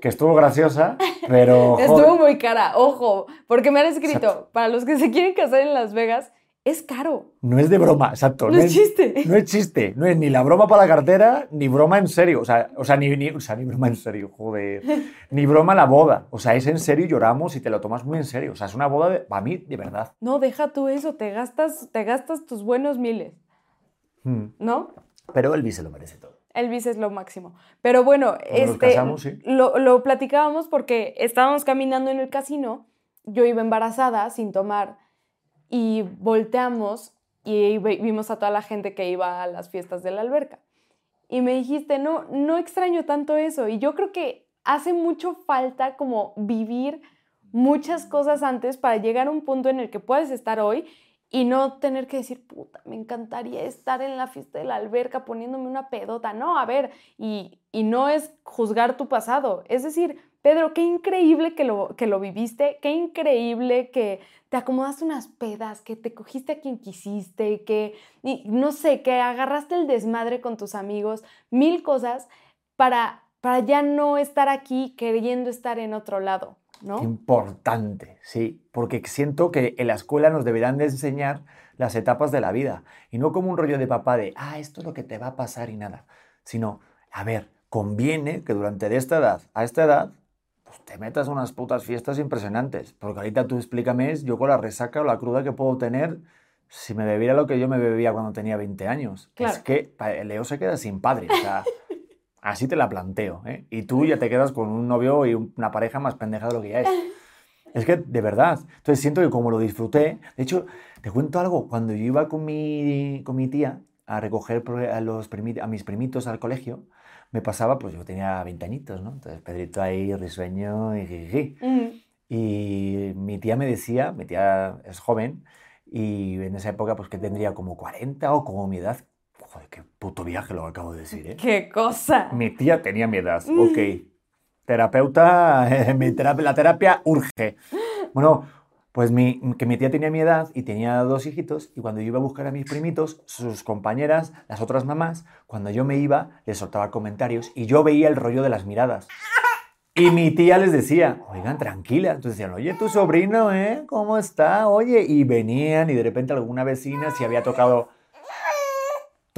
que estuvo graciosa, pero... Estuvo muy cara, ojo, porque me han escrito, para los que se quieren casar en Las Vegas, es caro. No es de broma, exacto. No, es chiste. No es chiste. No es ni la broma para la cartera, ni broma en serio. O sea, o sea, ni, ni, o sea, ni broma en serio, joder. ni broma la boda. O sea, es en serio lloramos y te lo tomas muy en serio. O sea, es una boda de, para mí, de verdad. No, deja tú eso. Te gastas, te gastas tus buenos miles. Hmm. ¿No? Pero Elvis se lo merece todo. Elvis es lo máximo. Pero bueno, este, lo, lo platicábamos porque estábamos caminando en el casino. Yo iba embarazada sin tomar y volteamos y vimos a toda la gente que iba a las fiestas de la alberca. Y me dijiste, no, no extraño tanto eso. Y yo creo que hace mucho falta como vivir muchas cosas antes para llegar a un punto en el que puedes estar hoy y no tener que decir, puta, me encantaría estar en la fiesta de la alberca poniéndome una pedota. No, a ver, y, y no es juzgar tu pasado. Es decir, Pedro, qué increíble que lo, que lo viviste, qué increíble que te acomodaste unas pedas, que te cogiste a quien quisiste, que, no sé, que agarraste el desmadre con tus amigos, mil cosas para, para ya no estar aquí queriendo estar en otro lado, ¿no? Importante, sí, porque siento que en la escuela nos deberán de enseñar las etapas de la vida y no como un rollo de papá de, ah, esto es lo que te va a pasar y nada, sino, a ver, conviene que durante de esta edad a esta edad pues te metas unas putas fiestas impresionantes. Porque ahorita tú explícame, yo con la resaca o la cruda que puedo tener si me bebiera lo que yo me bebía cuando tenía 20 años. Es que Leo se queda sin padre. O sea, así te la planteo. ¿eh? Y tú ya te quedas con un novio y una pareja más pendeja de lo que ya es. Es que, de verdad. Entonces siento que como lo disfruté, de hecho, te cuento algo, cuando yo iba con mi, con mi tía a recoger a, los a mis primitos al colegio, me pasaba, pues yo tenía 20 añitos, ¿no? Entonces Pedrito ahí risueño y jiji. Mm. Y mi tía me decía, mi tía es joven, y en esa época pues que tendría como 40 o como mi edad. Joder, qué puto viaje lo acabo de decir, ¿eh? ¡Qué cosa! Mi tía tenía mi edad, ok. Terapeuta, mi terapia, la terapia urge. Bueno, pues mi, que mi tía tenía mi edad y tenía dos hijitos y cuando yo iba a buscar a mis primitos, sus compañeras, las otras mamás, cuando yo me iba, les soltaba comentarios y yo veía el rollo de las miradas. Y mi tía les decía, oigan, tranquila. Entonces decían, oye, tu sobrino, ¿eh? ¿Cómo está? Oye, y venían y de repente alguna vecina si había tocado,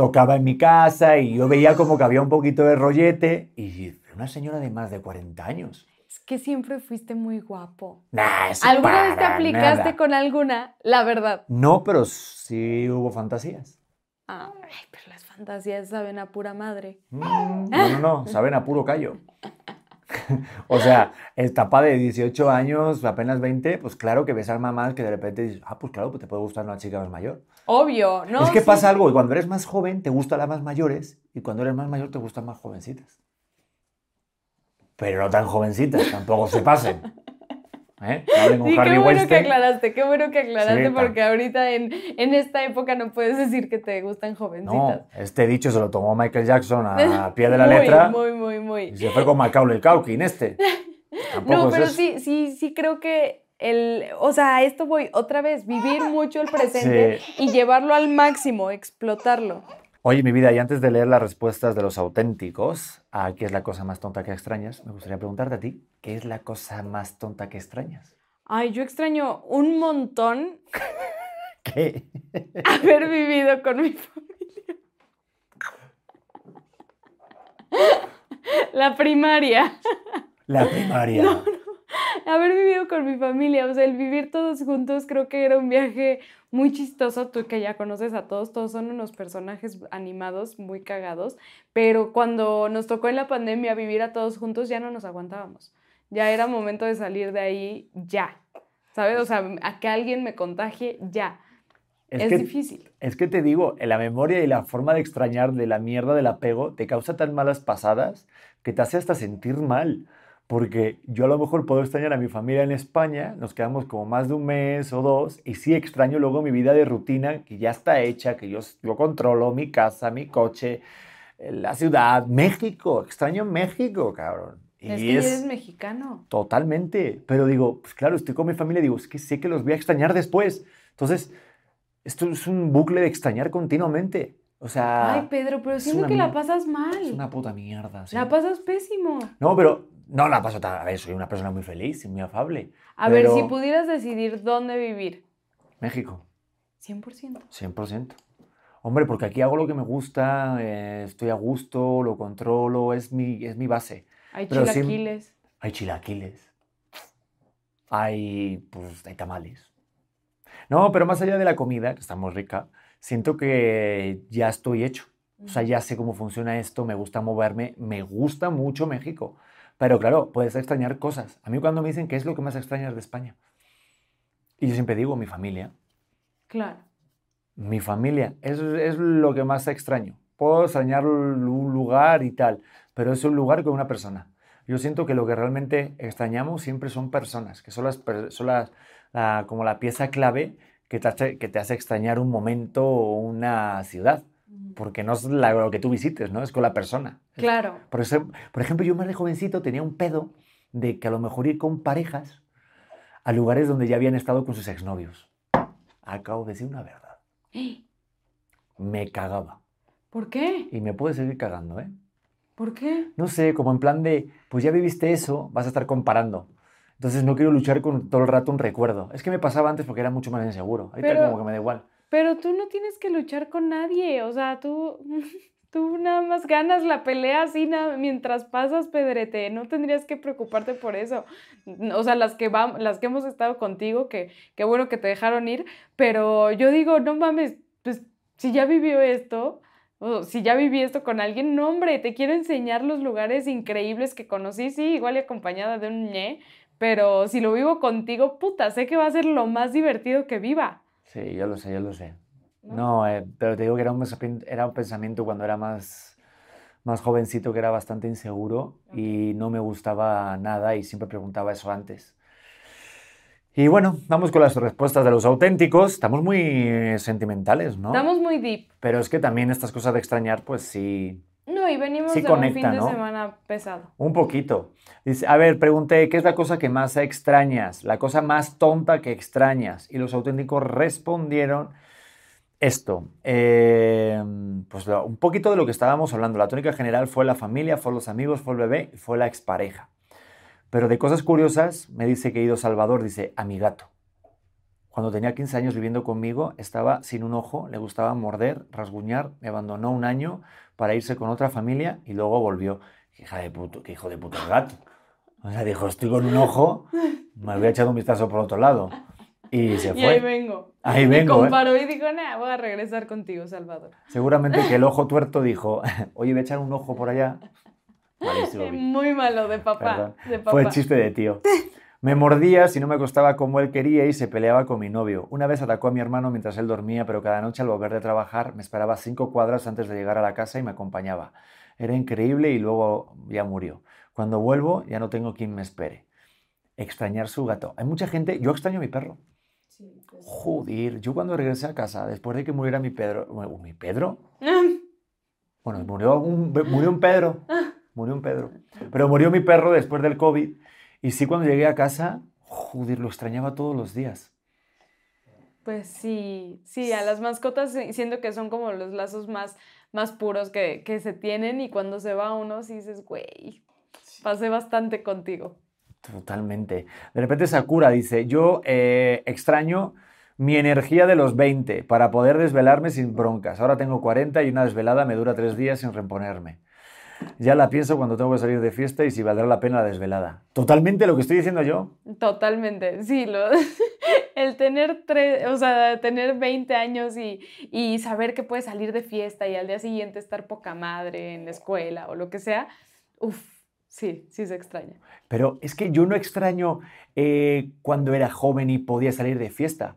tocaba en mi casa y yo veía como que había un poquito de rollete y una señora de más de 40 años. Es que siempre fuiste muy guapo. Nah, eso ¿Alguna vez te aplicaste nada. con alguna? La verdad. No, pero sí hubo fantasías. Ay, pero las fantasías saben a pura madre. Mm, no, no, no, saben a puro callo. o sea, etapa de 18 años, apenas 20, pues claro que besar mamás que de repente dices, ah, pues claro, pues te puede gustar una chica más mayor. Obvio, ¿no? es que Sí. pasa algo, y cuando eres más joven te gustan las más mayores y cuando eres más mayor te gustan más jovencitas. Pero no tan jovencitas, tampoco se pasen. ¿Eh? No hablen con Sí, Harvey qué bueno que aclaraste, qué bueno que aclaraste, Sí, porque ahorita en, en esta época no puedes decir que te gustan jovencitas. No, este dicho se lo tomó Michael Jackson a pie de la Muy, letra Muy, muy, y muy. se fue con Macaulay Culkin este. No, pero sí, sí, sí creo que el, o sea, a esto voy otra vez, vivir mucho el presente y llevarlo al máximo, explotarlo. Oye, mi vida, y antes de leer las respuestas de los auténticos a qué es la cosa más tonta que extrañas, me gustaría preguntarte a ti, ¿qué es la cosa más tonta que extrañas? Ay, yo extraño un montón ¿Qué? haber vivido con mi familia. La primaria. La primaria. Haber vivido con mi familia, o sea, el vivir todos juntos creo que era un viaje muy chistoso, tú que ya conoces a todos, todos son unos personajes animados muy cagados, pero cuando nos tocó en la pandemia vivir a todos juntos ya no nos aguantábamos, ya era momento de salir de ahí ya, ¿sabes? O sea, a que alguien me contagie ya, es, que, difícil. es que te digo, la memoria y la forma de extrañar de la mierda del apego te causa tan malas pasadas que te hace hasta sentir mal. Porque yo a lo mejor puedo extrañar a mi familia en España, nos quedamos como más de un mes o dos, y sí extraño luego mi vida de rutina que ya está hecha, que yo, yo controlo mi casa, mi coche, eh, la ciudad, México, extraño México, cabrón. Y Es que eres mexicano. Totalmente. Pero digo, pues claro, estoy con mi familia, digo, es que sé que los voy a extrañar después. Entonces, esto es un bucle de extrañar continuamente. O sea, Ay, Pedro, pero es siento que la pasas mal. es una puta mierda. sí. La pasas pésimo. No, pero no la paso tan... A ver, soy una persona muy feliz y muy afable. A ver, si pudieras decidir dónde vivir, México, 100%. 100%. Hombre, porque aquí hago lo que me gusta, eh, estoy a gusto, lo controlo, es mi, es mi base. Hay Pero sí- chilaquiles. Hay chilaquiles. Hay, pues, hay tamales. No, pero más allá de la comida, que está muy rica, siento que ya estoy hecho. O sea, ya sé cómo funciona esto, me gusta moverme, me gusta mucho México. Pero claro, puedes extrañar cosas. A mí cuando me dicen qué es lo que más extrañas de España, y yo siempre digo mi familia. Claro. Mi familia es, es lo que más extraño. Puedo extrañar un lugar y tal, pero es un lugar con una persona. Yo siento que lo que realmente extrañamos siempre son personas, que son, las, son las- la- como la pieza clave que te, hace, que te hace extrañar un momento o una ciudad, porque no es la- lo que tú visites, ¿no? Es con la persona. Claro. Por, eso- por ejemplo, yo más de jovencito tenía un pedo de que a lo mejor ir con parejas a lugares donde ya habían estado con sus exnovios. Acabo de decir una verdad. Me cagaba. ¿Por qué? Y me puede seguir cagando, ¿eh? ¿Por qué? No sé, como en plan de, pues ya viviste eso, vas a estar comparando. Entonces no quiero luchar con todo el rato un recuerdo. Es que me pasaba antes porque era mucho más inseguro. Ahorita Pero- como que me da igual. Pero tú no tienes que luchar con nadie. O sea, tú, tú nada más ganas la pelea así na- mientras pasas, Pedrete. No tendrías que preocuparte por eso. O sea, las que, vam- las que hemos estado contigo, que qué bueno que te dejaron ir. Pero yo digo, no mames, pues si ya vivió esto, o si ya viví esto con alguien, no, hombre, te quiero enseñar los lugares increíbles que conocí, sí, igual y acompañada de un ñe. Pero si lo vivo contigo, puta, sé que va a ser lo más divertido que viva. Sí, yo lo sé, yo lo sé. ¿no? No, eh, pero te digo que era un pensamiento, era un pensamiento cuando era más, más jovencito que era bastante inseguro y no me gustaba nada y siempre preguntaba eso antes. Y bueno, vamos con las respuestas de los auténticos. Estamos muy eh, sentimentales, ¿no? Estamos muy deep. Pero es que también estas cosas de extrañar, pues sí. Y venimos Sí de un conecta, fin de ¿no? semana pesado. Un poquito. Dice, a ver, pregunté, ¿qué es la cosa que más extrañas? La cosa más tonta que extrañas. Y los auténticos respondieron esto. eh, pues un poquito de lo que estábamos hablando. La tónica general fue la familia, fue los amigos, fue el bebé y fue la expareja. Pero de cosas curiosas, me dice querido Salvador, dice, a mi gato. Cuando tenía 15 años viviendo conmigo, estaba sin un ojo, le gustaba morder, rasguñar, me abandonó un año para irse con otra familia y luego volvió. Hija de puto, qué hijo de puto el gato. O sea, dijo, estoy con un ojo, me había echado un vistazo por otro lado. Y se Y ahí fue. vengo. Ahí Y vengo, ¿eh? comparó y dijo, nah, voy a regresar contigo, Salvador. Seguramente que el ojo tuerto dijo, oye, voy a echar un ojo por allá. Malísimo. Muy malo de papá. Perdón. De papá. Fue el chiste de tío. Me mordía si no me acostaba como él quería y se peleaba con mi novio. Una vez atacó a mi hermano mientras él dormía, pero cada noche al volver de trabajar me esperaba cinco cuadras antes de llegar a la casa y me acompañaba. Era increíble y luego ya murió. Cuando vuelvo ya no tengo quien me espere. Extrañar su gato. Hay mucha gente, yo extraño a mi perro. Sí, pues. Joder, yo cuando regresé a casa, después de que muriera mi Pedro, ¿mi Pedro? Bueno, murió un, murió un Pedro, murió un Pedro. Pero murió mi perro después del COVID. Y sí, cuando llegué a casa, joder, lo extrañaba todos los días. Pues sí, sí, a las mascotas siento que son como los lazos más, más puros que, que se tienen y cuando se va uno sí dices, güey, pasé bastante contigo. Totalmente. De repente Sakura dice, yo eh, extraño mi energía de los 20 para poder desvelarme sin broncas. Ahora tengo 40 y una desvelada me dura tres días sin reponerme. Ya la pienso cuando tengo que salir de fiesta y si valdrá la pena la desvelada. Totalmente lo que estoy diciendo yo. Totalmente, sí, lo, el tener, tre- o sea, tener 20 años y, y saber que puedes salir de fiesta y al día siguiente estar poca madre en la escuela o lo que sea, uff, sí, sí se extraña. Pero es que yo no extraño eh, cuando era joven y podía salir de fiesta,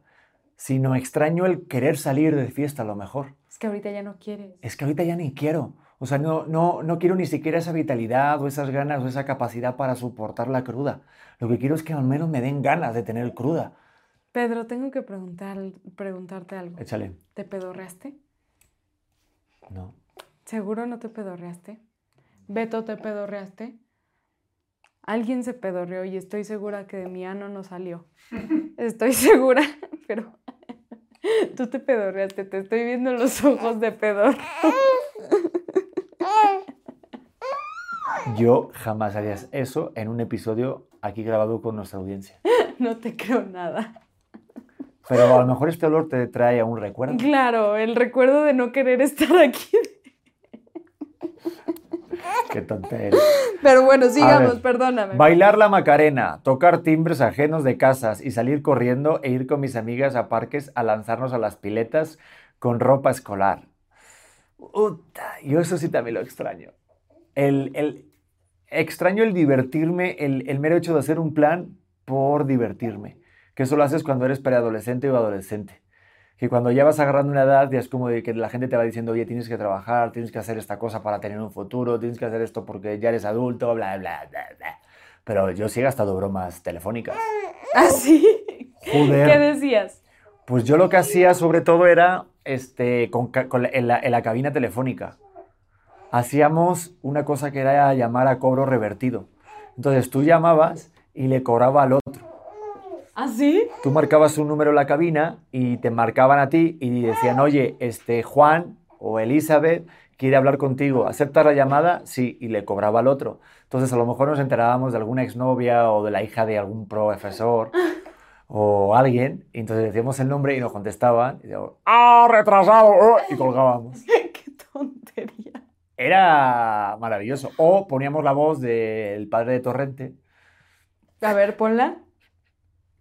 sino extraño el querer salir de fiesta a lo mejor. Es que ahorita ya no quieres. Es que ahorita ya ni quiero. O sea, no, no, no quiero ni siquiera esa vitalidad o esas ganas o esa capacidad para soportar la cruda. Lo que quiero es que al menos me den ganas de tener cruda. Pedro, tengo que preguntar, preguntarte algo. Échale. ¿Te pedorreaste? No. ¿Seguro no te pedorreaste? ¿Beto te pedorreaste? Alguien se pedorreó y estoy segura que de mi ano no salió. Estoy segura, pero tú te pedorreaste, te estoy viendo los ojos de pedor. Yo jamás harías eso en un episodio aquí grabado con nuestra audiencia. No te creo nada. Pero a lo mejor este olor te trae a un recuerdo. Claro, el recuerdo de no querer estar aquí. Qué tonta eres. Pero bueno, sigamos, ver. perdóname. Bailar la macarena, tocar timbres ajenos de casas y salir corriendo e ir con mis amigas a parques a lanzarnos a las piletas con ropa escolar. Uta, yo eso sí también lo extraño. El, el- extraño el divertirme, el, el mero hecho de hacer un plan por divertirme. Que eso lo haces cuando eres preadolescente o adolescente. Que cuando ya vas agarrando una edad, ya es como de que la gente te va diciendo, oye, tienes que trabajar, tienes que hacer esta cosa para tener un futuro, tienes que hacer esto porque ya eres adulto, bla, bla, bla, bla. Pero yo sí he gastado bromas telefónicas. ¿Ah, sí? Joder. ¿Qué decías? Pues yo lo que hacía sobre todo era este, con ca- con la- en, la, en la cabina telefónica. Hacíamos una cosa que era llamar a cobro revertido. Entonces tú llamabas y le cobraba al otro. ¿Ah, sí? Tú marcabas un número en la cabina y te marcaban a ti y decían, oye, este Juan o Elizabeth quiere hablar contigo, ¿aceptas la llamada? Sí, y le cobraba al otro. Entonces a lo mejor nos enterábamos de alguna exnovia o de la hija de algún profesor o alguien, y entonces decíamos el nombre y nos contestaban, y decíamos, ¡ah, retrasado! oh", y colgábamos. Qué tontería. Era maravilloso. O poníamos la voz del padre de Torrente. A ver, ponla.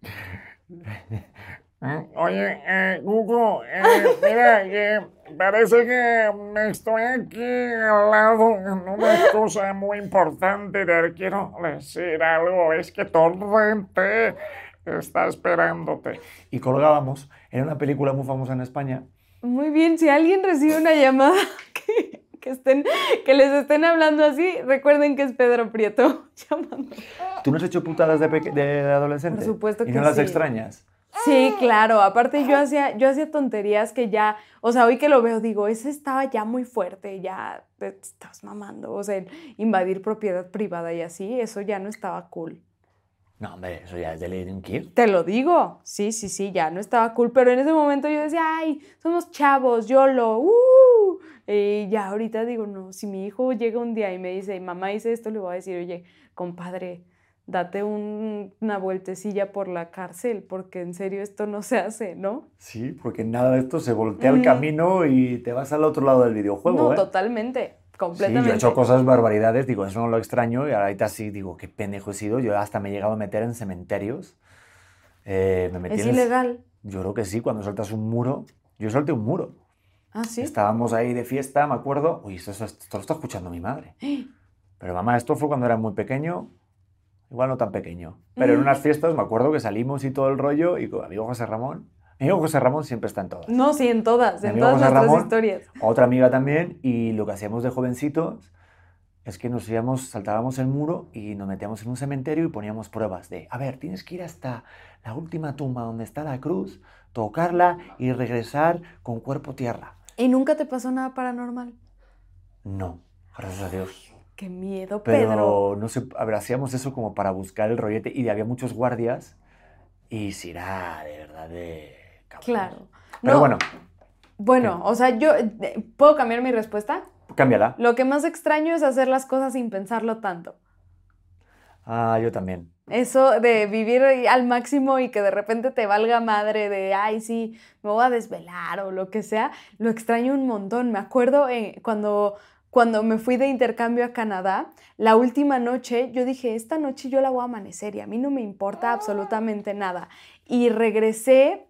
Oye, eh, Google, eh, mira, eh, parece que me estoy aquí al lado en una cosa muy importante. Te quiero decir algo. Es que Torrente está esperándote. Y colgábamos. Era una película muy famosa en España. Muy bien, si alguien recibe una llamada que, estén, que les estén hablando así, recuerden que es Pedro Prieto llamando. ¿Tú no has hecho putadas de, de adolescente? Por supuesto ¿Y que no las sí. extrañas? Sí, claro. Aparte yo hacía, yo hacía tonterías que ya, o sea, hoy que lo veo digo, ese estaba ya muy fuerte, ya te estás mamando. O sea, invadir propiedad privada y así, eso ya no estaba cool. No, hombre, eso ya es de delinquir. Te lo digo, sí, sí, sí, ya no estaba cool, pero en ese momento yo decía, ay, somos chavos, YOLO, uh. Y ya ahorita digo, no, si mi hijo llega un día y me dice, mamá hice esto, le voy a decir, oye, compadre, date un- una vueltecilla por la cárcel, porque en serio esto no se hace, ¿no? Sí, porque nada de esto se voltea el Mm. camino y te vas al otro lado del videojuego, no, ¿eh? totalmente, Sí, completamente. yo he hecho cosas barbaridades, digo, eso no lo extraño, y ahorita sí digo, qué pendejo he sido. Yo hasta me he llegado a meter en cementerios. Eh, me metí es en ilegal. Yo creo que sí, cuando saltas un muro. Yo salté un muro. Ah, sí. Estábamos ahí de fiesta, me acuerdo. Uy, esto, esto- esto lo está escuchando mi madre. Pero mamá, esto fue cuando era muy pequeño. Igual no tan pequeño. Pero en Mm. unas fiestas me acuerdo que salimos y todo el rollo. Y con mi amigo José Ramón. Mi amigo José Ramón siempre está en todas. No, sí, en todas, Mi en todas José nuestras Ramón. historias. Otra amiga también. Y lo que hacíamos de jovencitos es que nos íbamos, saltábamos el muro y nos metíamos en un cementerio y poníamos pruebas de, a ver, tienes que ir hasta la última tumba donde está la cruz, tocarla y regresar con cuerpo tierra. ¿Y nunca te pasó nada paranormal? No, gracias a Dios. Qué miedo, Pero Pedro. no sé, a ver, hacíamos eso como para buscar el rollete y había muchos guardias y si era de verdad de cabrones. Claro. Pero No, bueno, Bueno, o sea, yo eh, puedo cambiar mi respuesta. cámbiala. Lo que más extraño es hacer las cosas sin pensarlo tanto. Ah, yo también. Eso de vivir al máximo y que de repente te valga madre de, ay, sí, me voy a desvelar o lo que sea, lo extraño un montón. Me acuerdo eh, cuando, cuando me fui de intercambio a Canadá, la última noche, yo dije, esta noche yo la voy a amanecer y a mí no me importa absolutamente nada. Y regresé,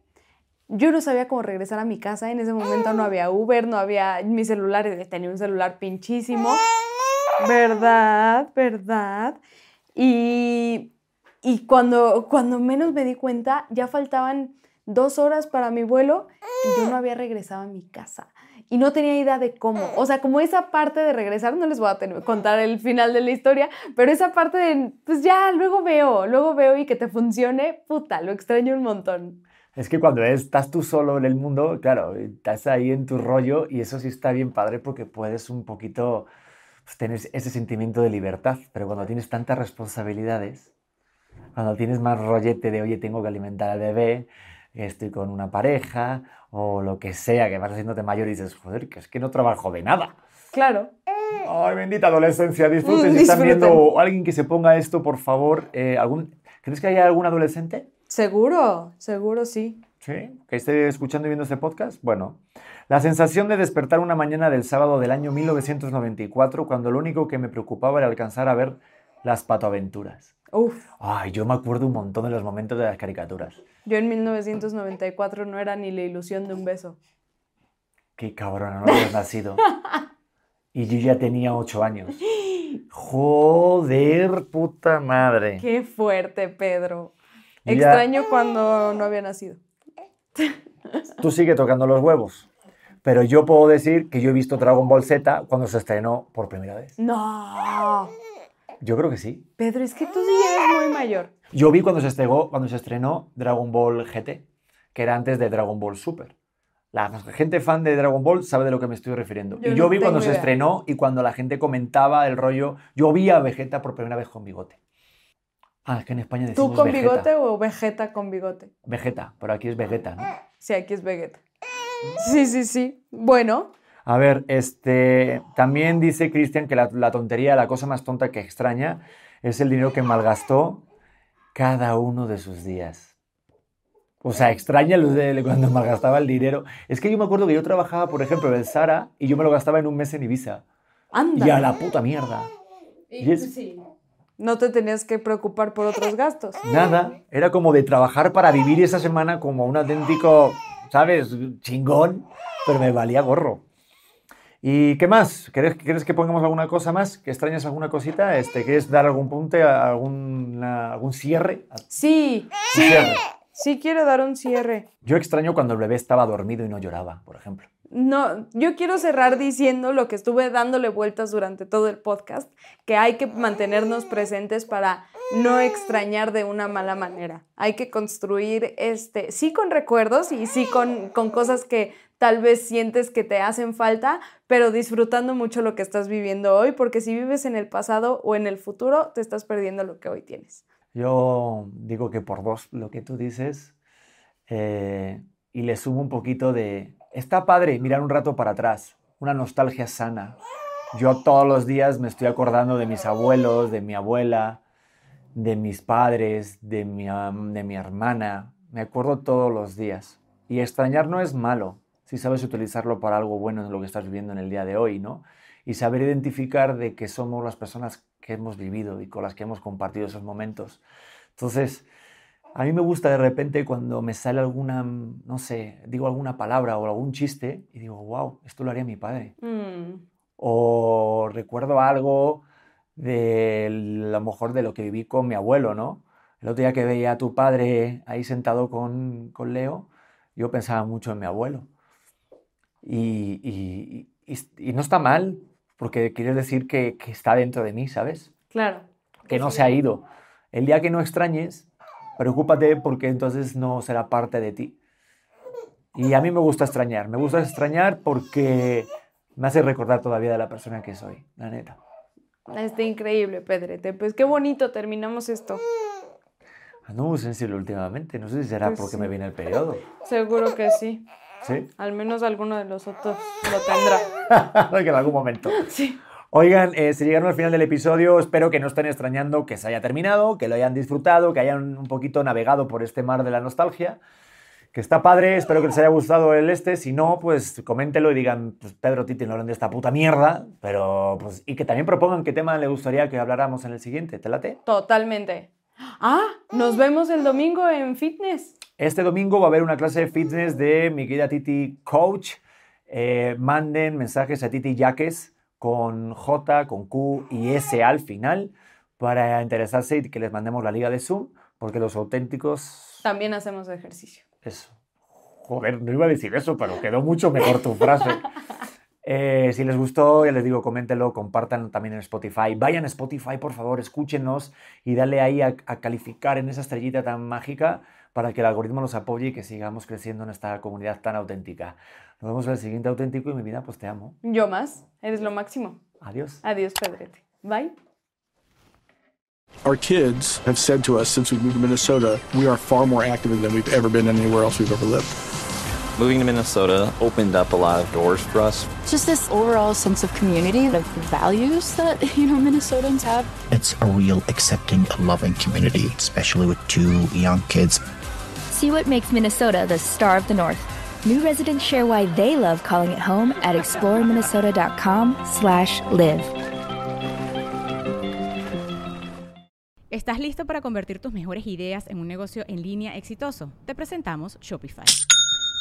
yo no sabía cómo regresar a mi casa, en ese momento no había Uber, no había mi celular, eh, tenía un celular pinchísimo. ¿Verdad? ¿Verdad? Y, y cuando, cuando menos me di cuenta, ya faltaban dos horas para mi vuelo y yo no había regresado a mi casa. Y no tenía idea de cómo. O sea, como esa parte de regresar, no les voy a contar el final de la historia, pero esa parte de, pues ya, luego veo, luego veo y que te funcione, puta, lo extraño un montón. Es que cuando estás tú solo en el mundo, claro, estás ahí en tu rollo y eso sí está bien padre porque puedes un poquito pues, tener ese sentimiento de libertad. Pero cuando tienes tantas responsabilidades, cuando tienes más rollete de, oye, tengo que alimentar al bebé, estoy con una pareja o lo que sea, que vas haciéndote mayor y dices, joder, que es que no trabajo de nada. Claro. Ay, bendita adolescencia, disfruten. Mm, Si están disfruten. viendo alguien que se ponga esto, por favor, eh, algún, ¿crees que haya algún adolescente? Seguro, seguro sí. Sí, que esté escuchando y viendo este podcast. Bueno, la sensación de despertar una mañana del sábado del año 1994, cuando lo único que me preocupaba era alcanzar a ver las patoaventuras. Uf, Ay, yo me acuerdo un montón de los momentos de las caricaturas. yo en 1994 no era ni la ilusión de un beso. Qué cabrona, no habías nacido. Y yo ya tenía ocho años. Joder, puta madre. Qué fuerte, Pedro. Ya. Extraño cuando no había nacido. Tú sigue tocando los huevos. Pero yo puedo decir que yo he visto Dragon Ball Z cuando se estrenó por primera vez. No. Yo creo que sí. Pedro, es que tú sí eres muy mayor. Yo vi cuando se, estrenó, cuando se estrenó Dragon Ball GT, que era antes de Dragon Ball Super. La gente fan de Dragon Ball sabe de lo que me estoy refiriendo. Yo y yo no vi cuando se estrenó y cuando la gente comentaba el rollo. Yo vi a Vegeta por primera vez con bigote. Ah, es que en España decimos ¿Tú con Vegeta. bigote o Vegeta con bigote? Vegeta, pero aquí es Vegeta, ¿no? Sí, aquí es Vegeta. Sí, sí, sí. Bueno, A ver, este, también dice Cristian que la, la tontería, la cosa más tonta que extraña es el dinero que malgastó cada uno de sus días. O sea, extraña lo de cuando malgastaba el dinero. Es que yo me acuerdo que yo trabajaba, por ejemplo, en Sara y yo me lo gastaba en un mes en Ibiza. anda. Y a la puta mierda. Y es- No te tenías que preocupar por otros gastos. Nada. Era como de trabajar para vivir esa semana como un auténtico, ¿sabes? Chingón, pero me valía gorro. ¿Y qué más? ¿Quieres, ¿Quieres que pongamos alguna cosa más? ¿Que extrañas alguna cosita? Este, ¿Quieres dar algún punte, alguna- algún cierre? Sí, sí, cierre. sí quiero dar un cierre. Yo extraño cuando el bebé estaba dormido y no lloraba, por ejemplo. No, yo quiero cerrar diciendo lo que estuve dándole vueltas durante todo el podcast, que hay que mantenernos presentes para no extrañar de una mala manera. Hay que construir, este, sí con recuerdos y sí con, con cosas que tal vez sientes que te hacen falta, pero disfrutando mucho lo que estás viviendo hoy, porque si vives en el pasado o en el futuro, te estás perdiendo lo que hoy tienes. Yo digo que por dos, lo que tú dices, eh, y le sumo un poquito de, está padre mirar un rato para atrás, una nostalgia sana. Yo todos los días me estoy acordando de mis abuelos, de mi abuela, de mis padres, de mi, de mi hermana. Me acuerdo todos los días. Y extrañar no es malo si sabes utilizarlo para algo bueno en lo que estás viviendo en el día de hoy, ¿no? Y saber identificar de que somos las personas que hemos vivido y con las que hemos compartido esos momentos. Entonces, a mí me gusta de repente cuando me sale alguna, no sé, digo alguna palabra o algún chiste y digo, wow, esto lo haría mi padre. Mm. O recuerdo algo de lo mejor de lo que viví con mi abuelo, ¿no? El otro día que veía a tu padre ahí sentado con, con Leo, yo pensaba mucho en mi abuelo. Y, y, no está mal, porque quiere decir que, que, está dentro de mí, ¿sabes? Claro. Que no se ha ido. El día que no extrañes, preocúpate porque entonces no será parte de ti. Y a mí me gusta extrañar. Me gusta extrañar porque me hace recordar todavía de la persona que soy, la neta. Está increíble, Pedrete. Pues qué bonito terminamos esto. Ando muy sensible últimamente. No sé si será Pues porque sí. me viene el periodo. Seguro que sí. ¿Sí? Al menos alguno de los otros lo tendrá. en algún momento. Sí. Oigan, eh, si llegaron al final del episodio, espero que no estén extrañando que se haya terminado, que lo hayan disfrutado, que hayan un poquito navegado por este mar de la nostalgia. Que está padre, espero que les haya gustado el este. Si no, pues coméntelo y digan, pues Pedro Titi no hablan de esta puta mierda. Pero, pues, y que también propongan qué tema les gustaría que habláramos en el siguiente. ¿Te late? Totalmente. Ah, nos vemos el domingo en fitness. Este domingo va a haber una clase de fitness de mi querida Titi Coach. Eh, manden mensajes a Titi Yaques con J, con Q y S al final para interesarse y que les mandemos la liga de Zoom, porque los auténticos... También hacemos ejercicio. Eso. Joder, no iba a decir eso, pero quedó mucho mejor tu frase. Eh, si les gustó, ya les digo, coméntenlo, compartan también en Spotify. Vayan a Spotify, por favor, escúchenos y dale ahí a, a calificar en esa estrellita tan mágica para que el algoritmo nos apoye y que sigamos creciendo en esta comunidad tan auténtica. Nos vemos en el siguiente auténtico y mi vida, pues te amo. Yo más. Eres lo máximo. Adiós. Adiós, Pedrete. Bye. Our kids have said to us since we moved to Minnesota, we are far more active than we've ever been anywhere else we've ever lived. Moving to Minnesota opened up a lot of doors for us. Just this overall sense of community, of values that, you know, Minnesotans have. It's a real accepting, loving community, especially with two young kids. See what makes Minnesota the star of the North. New residents share why they love calling it home at exploreminnesota.com/live. ¿Estás listo para convertir tus mejores ideas en un negocio en línea exitoso? Te presentamos Shopify.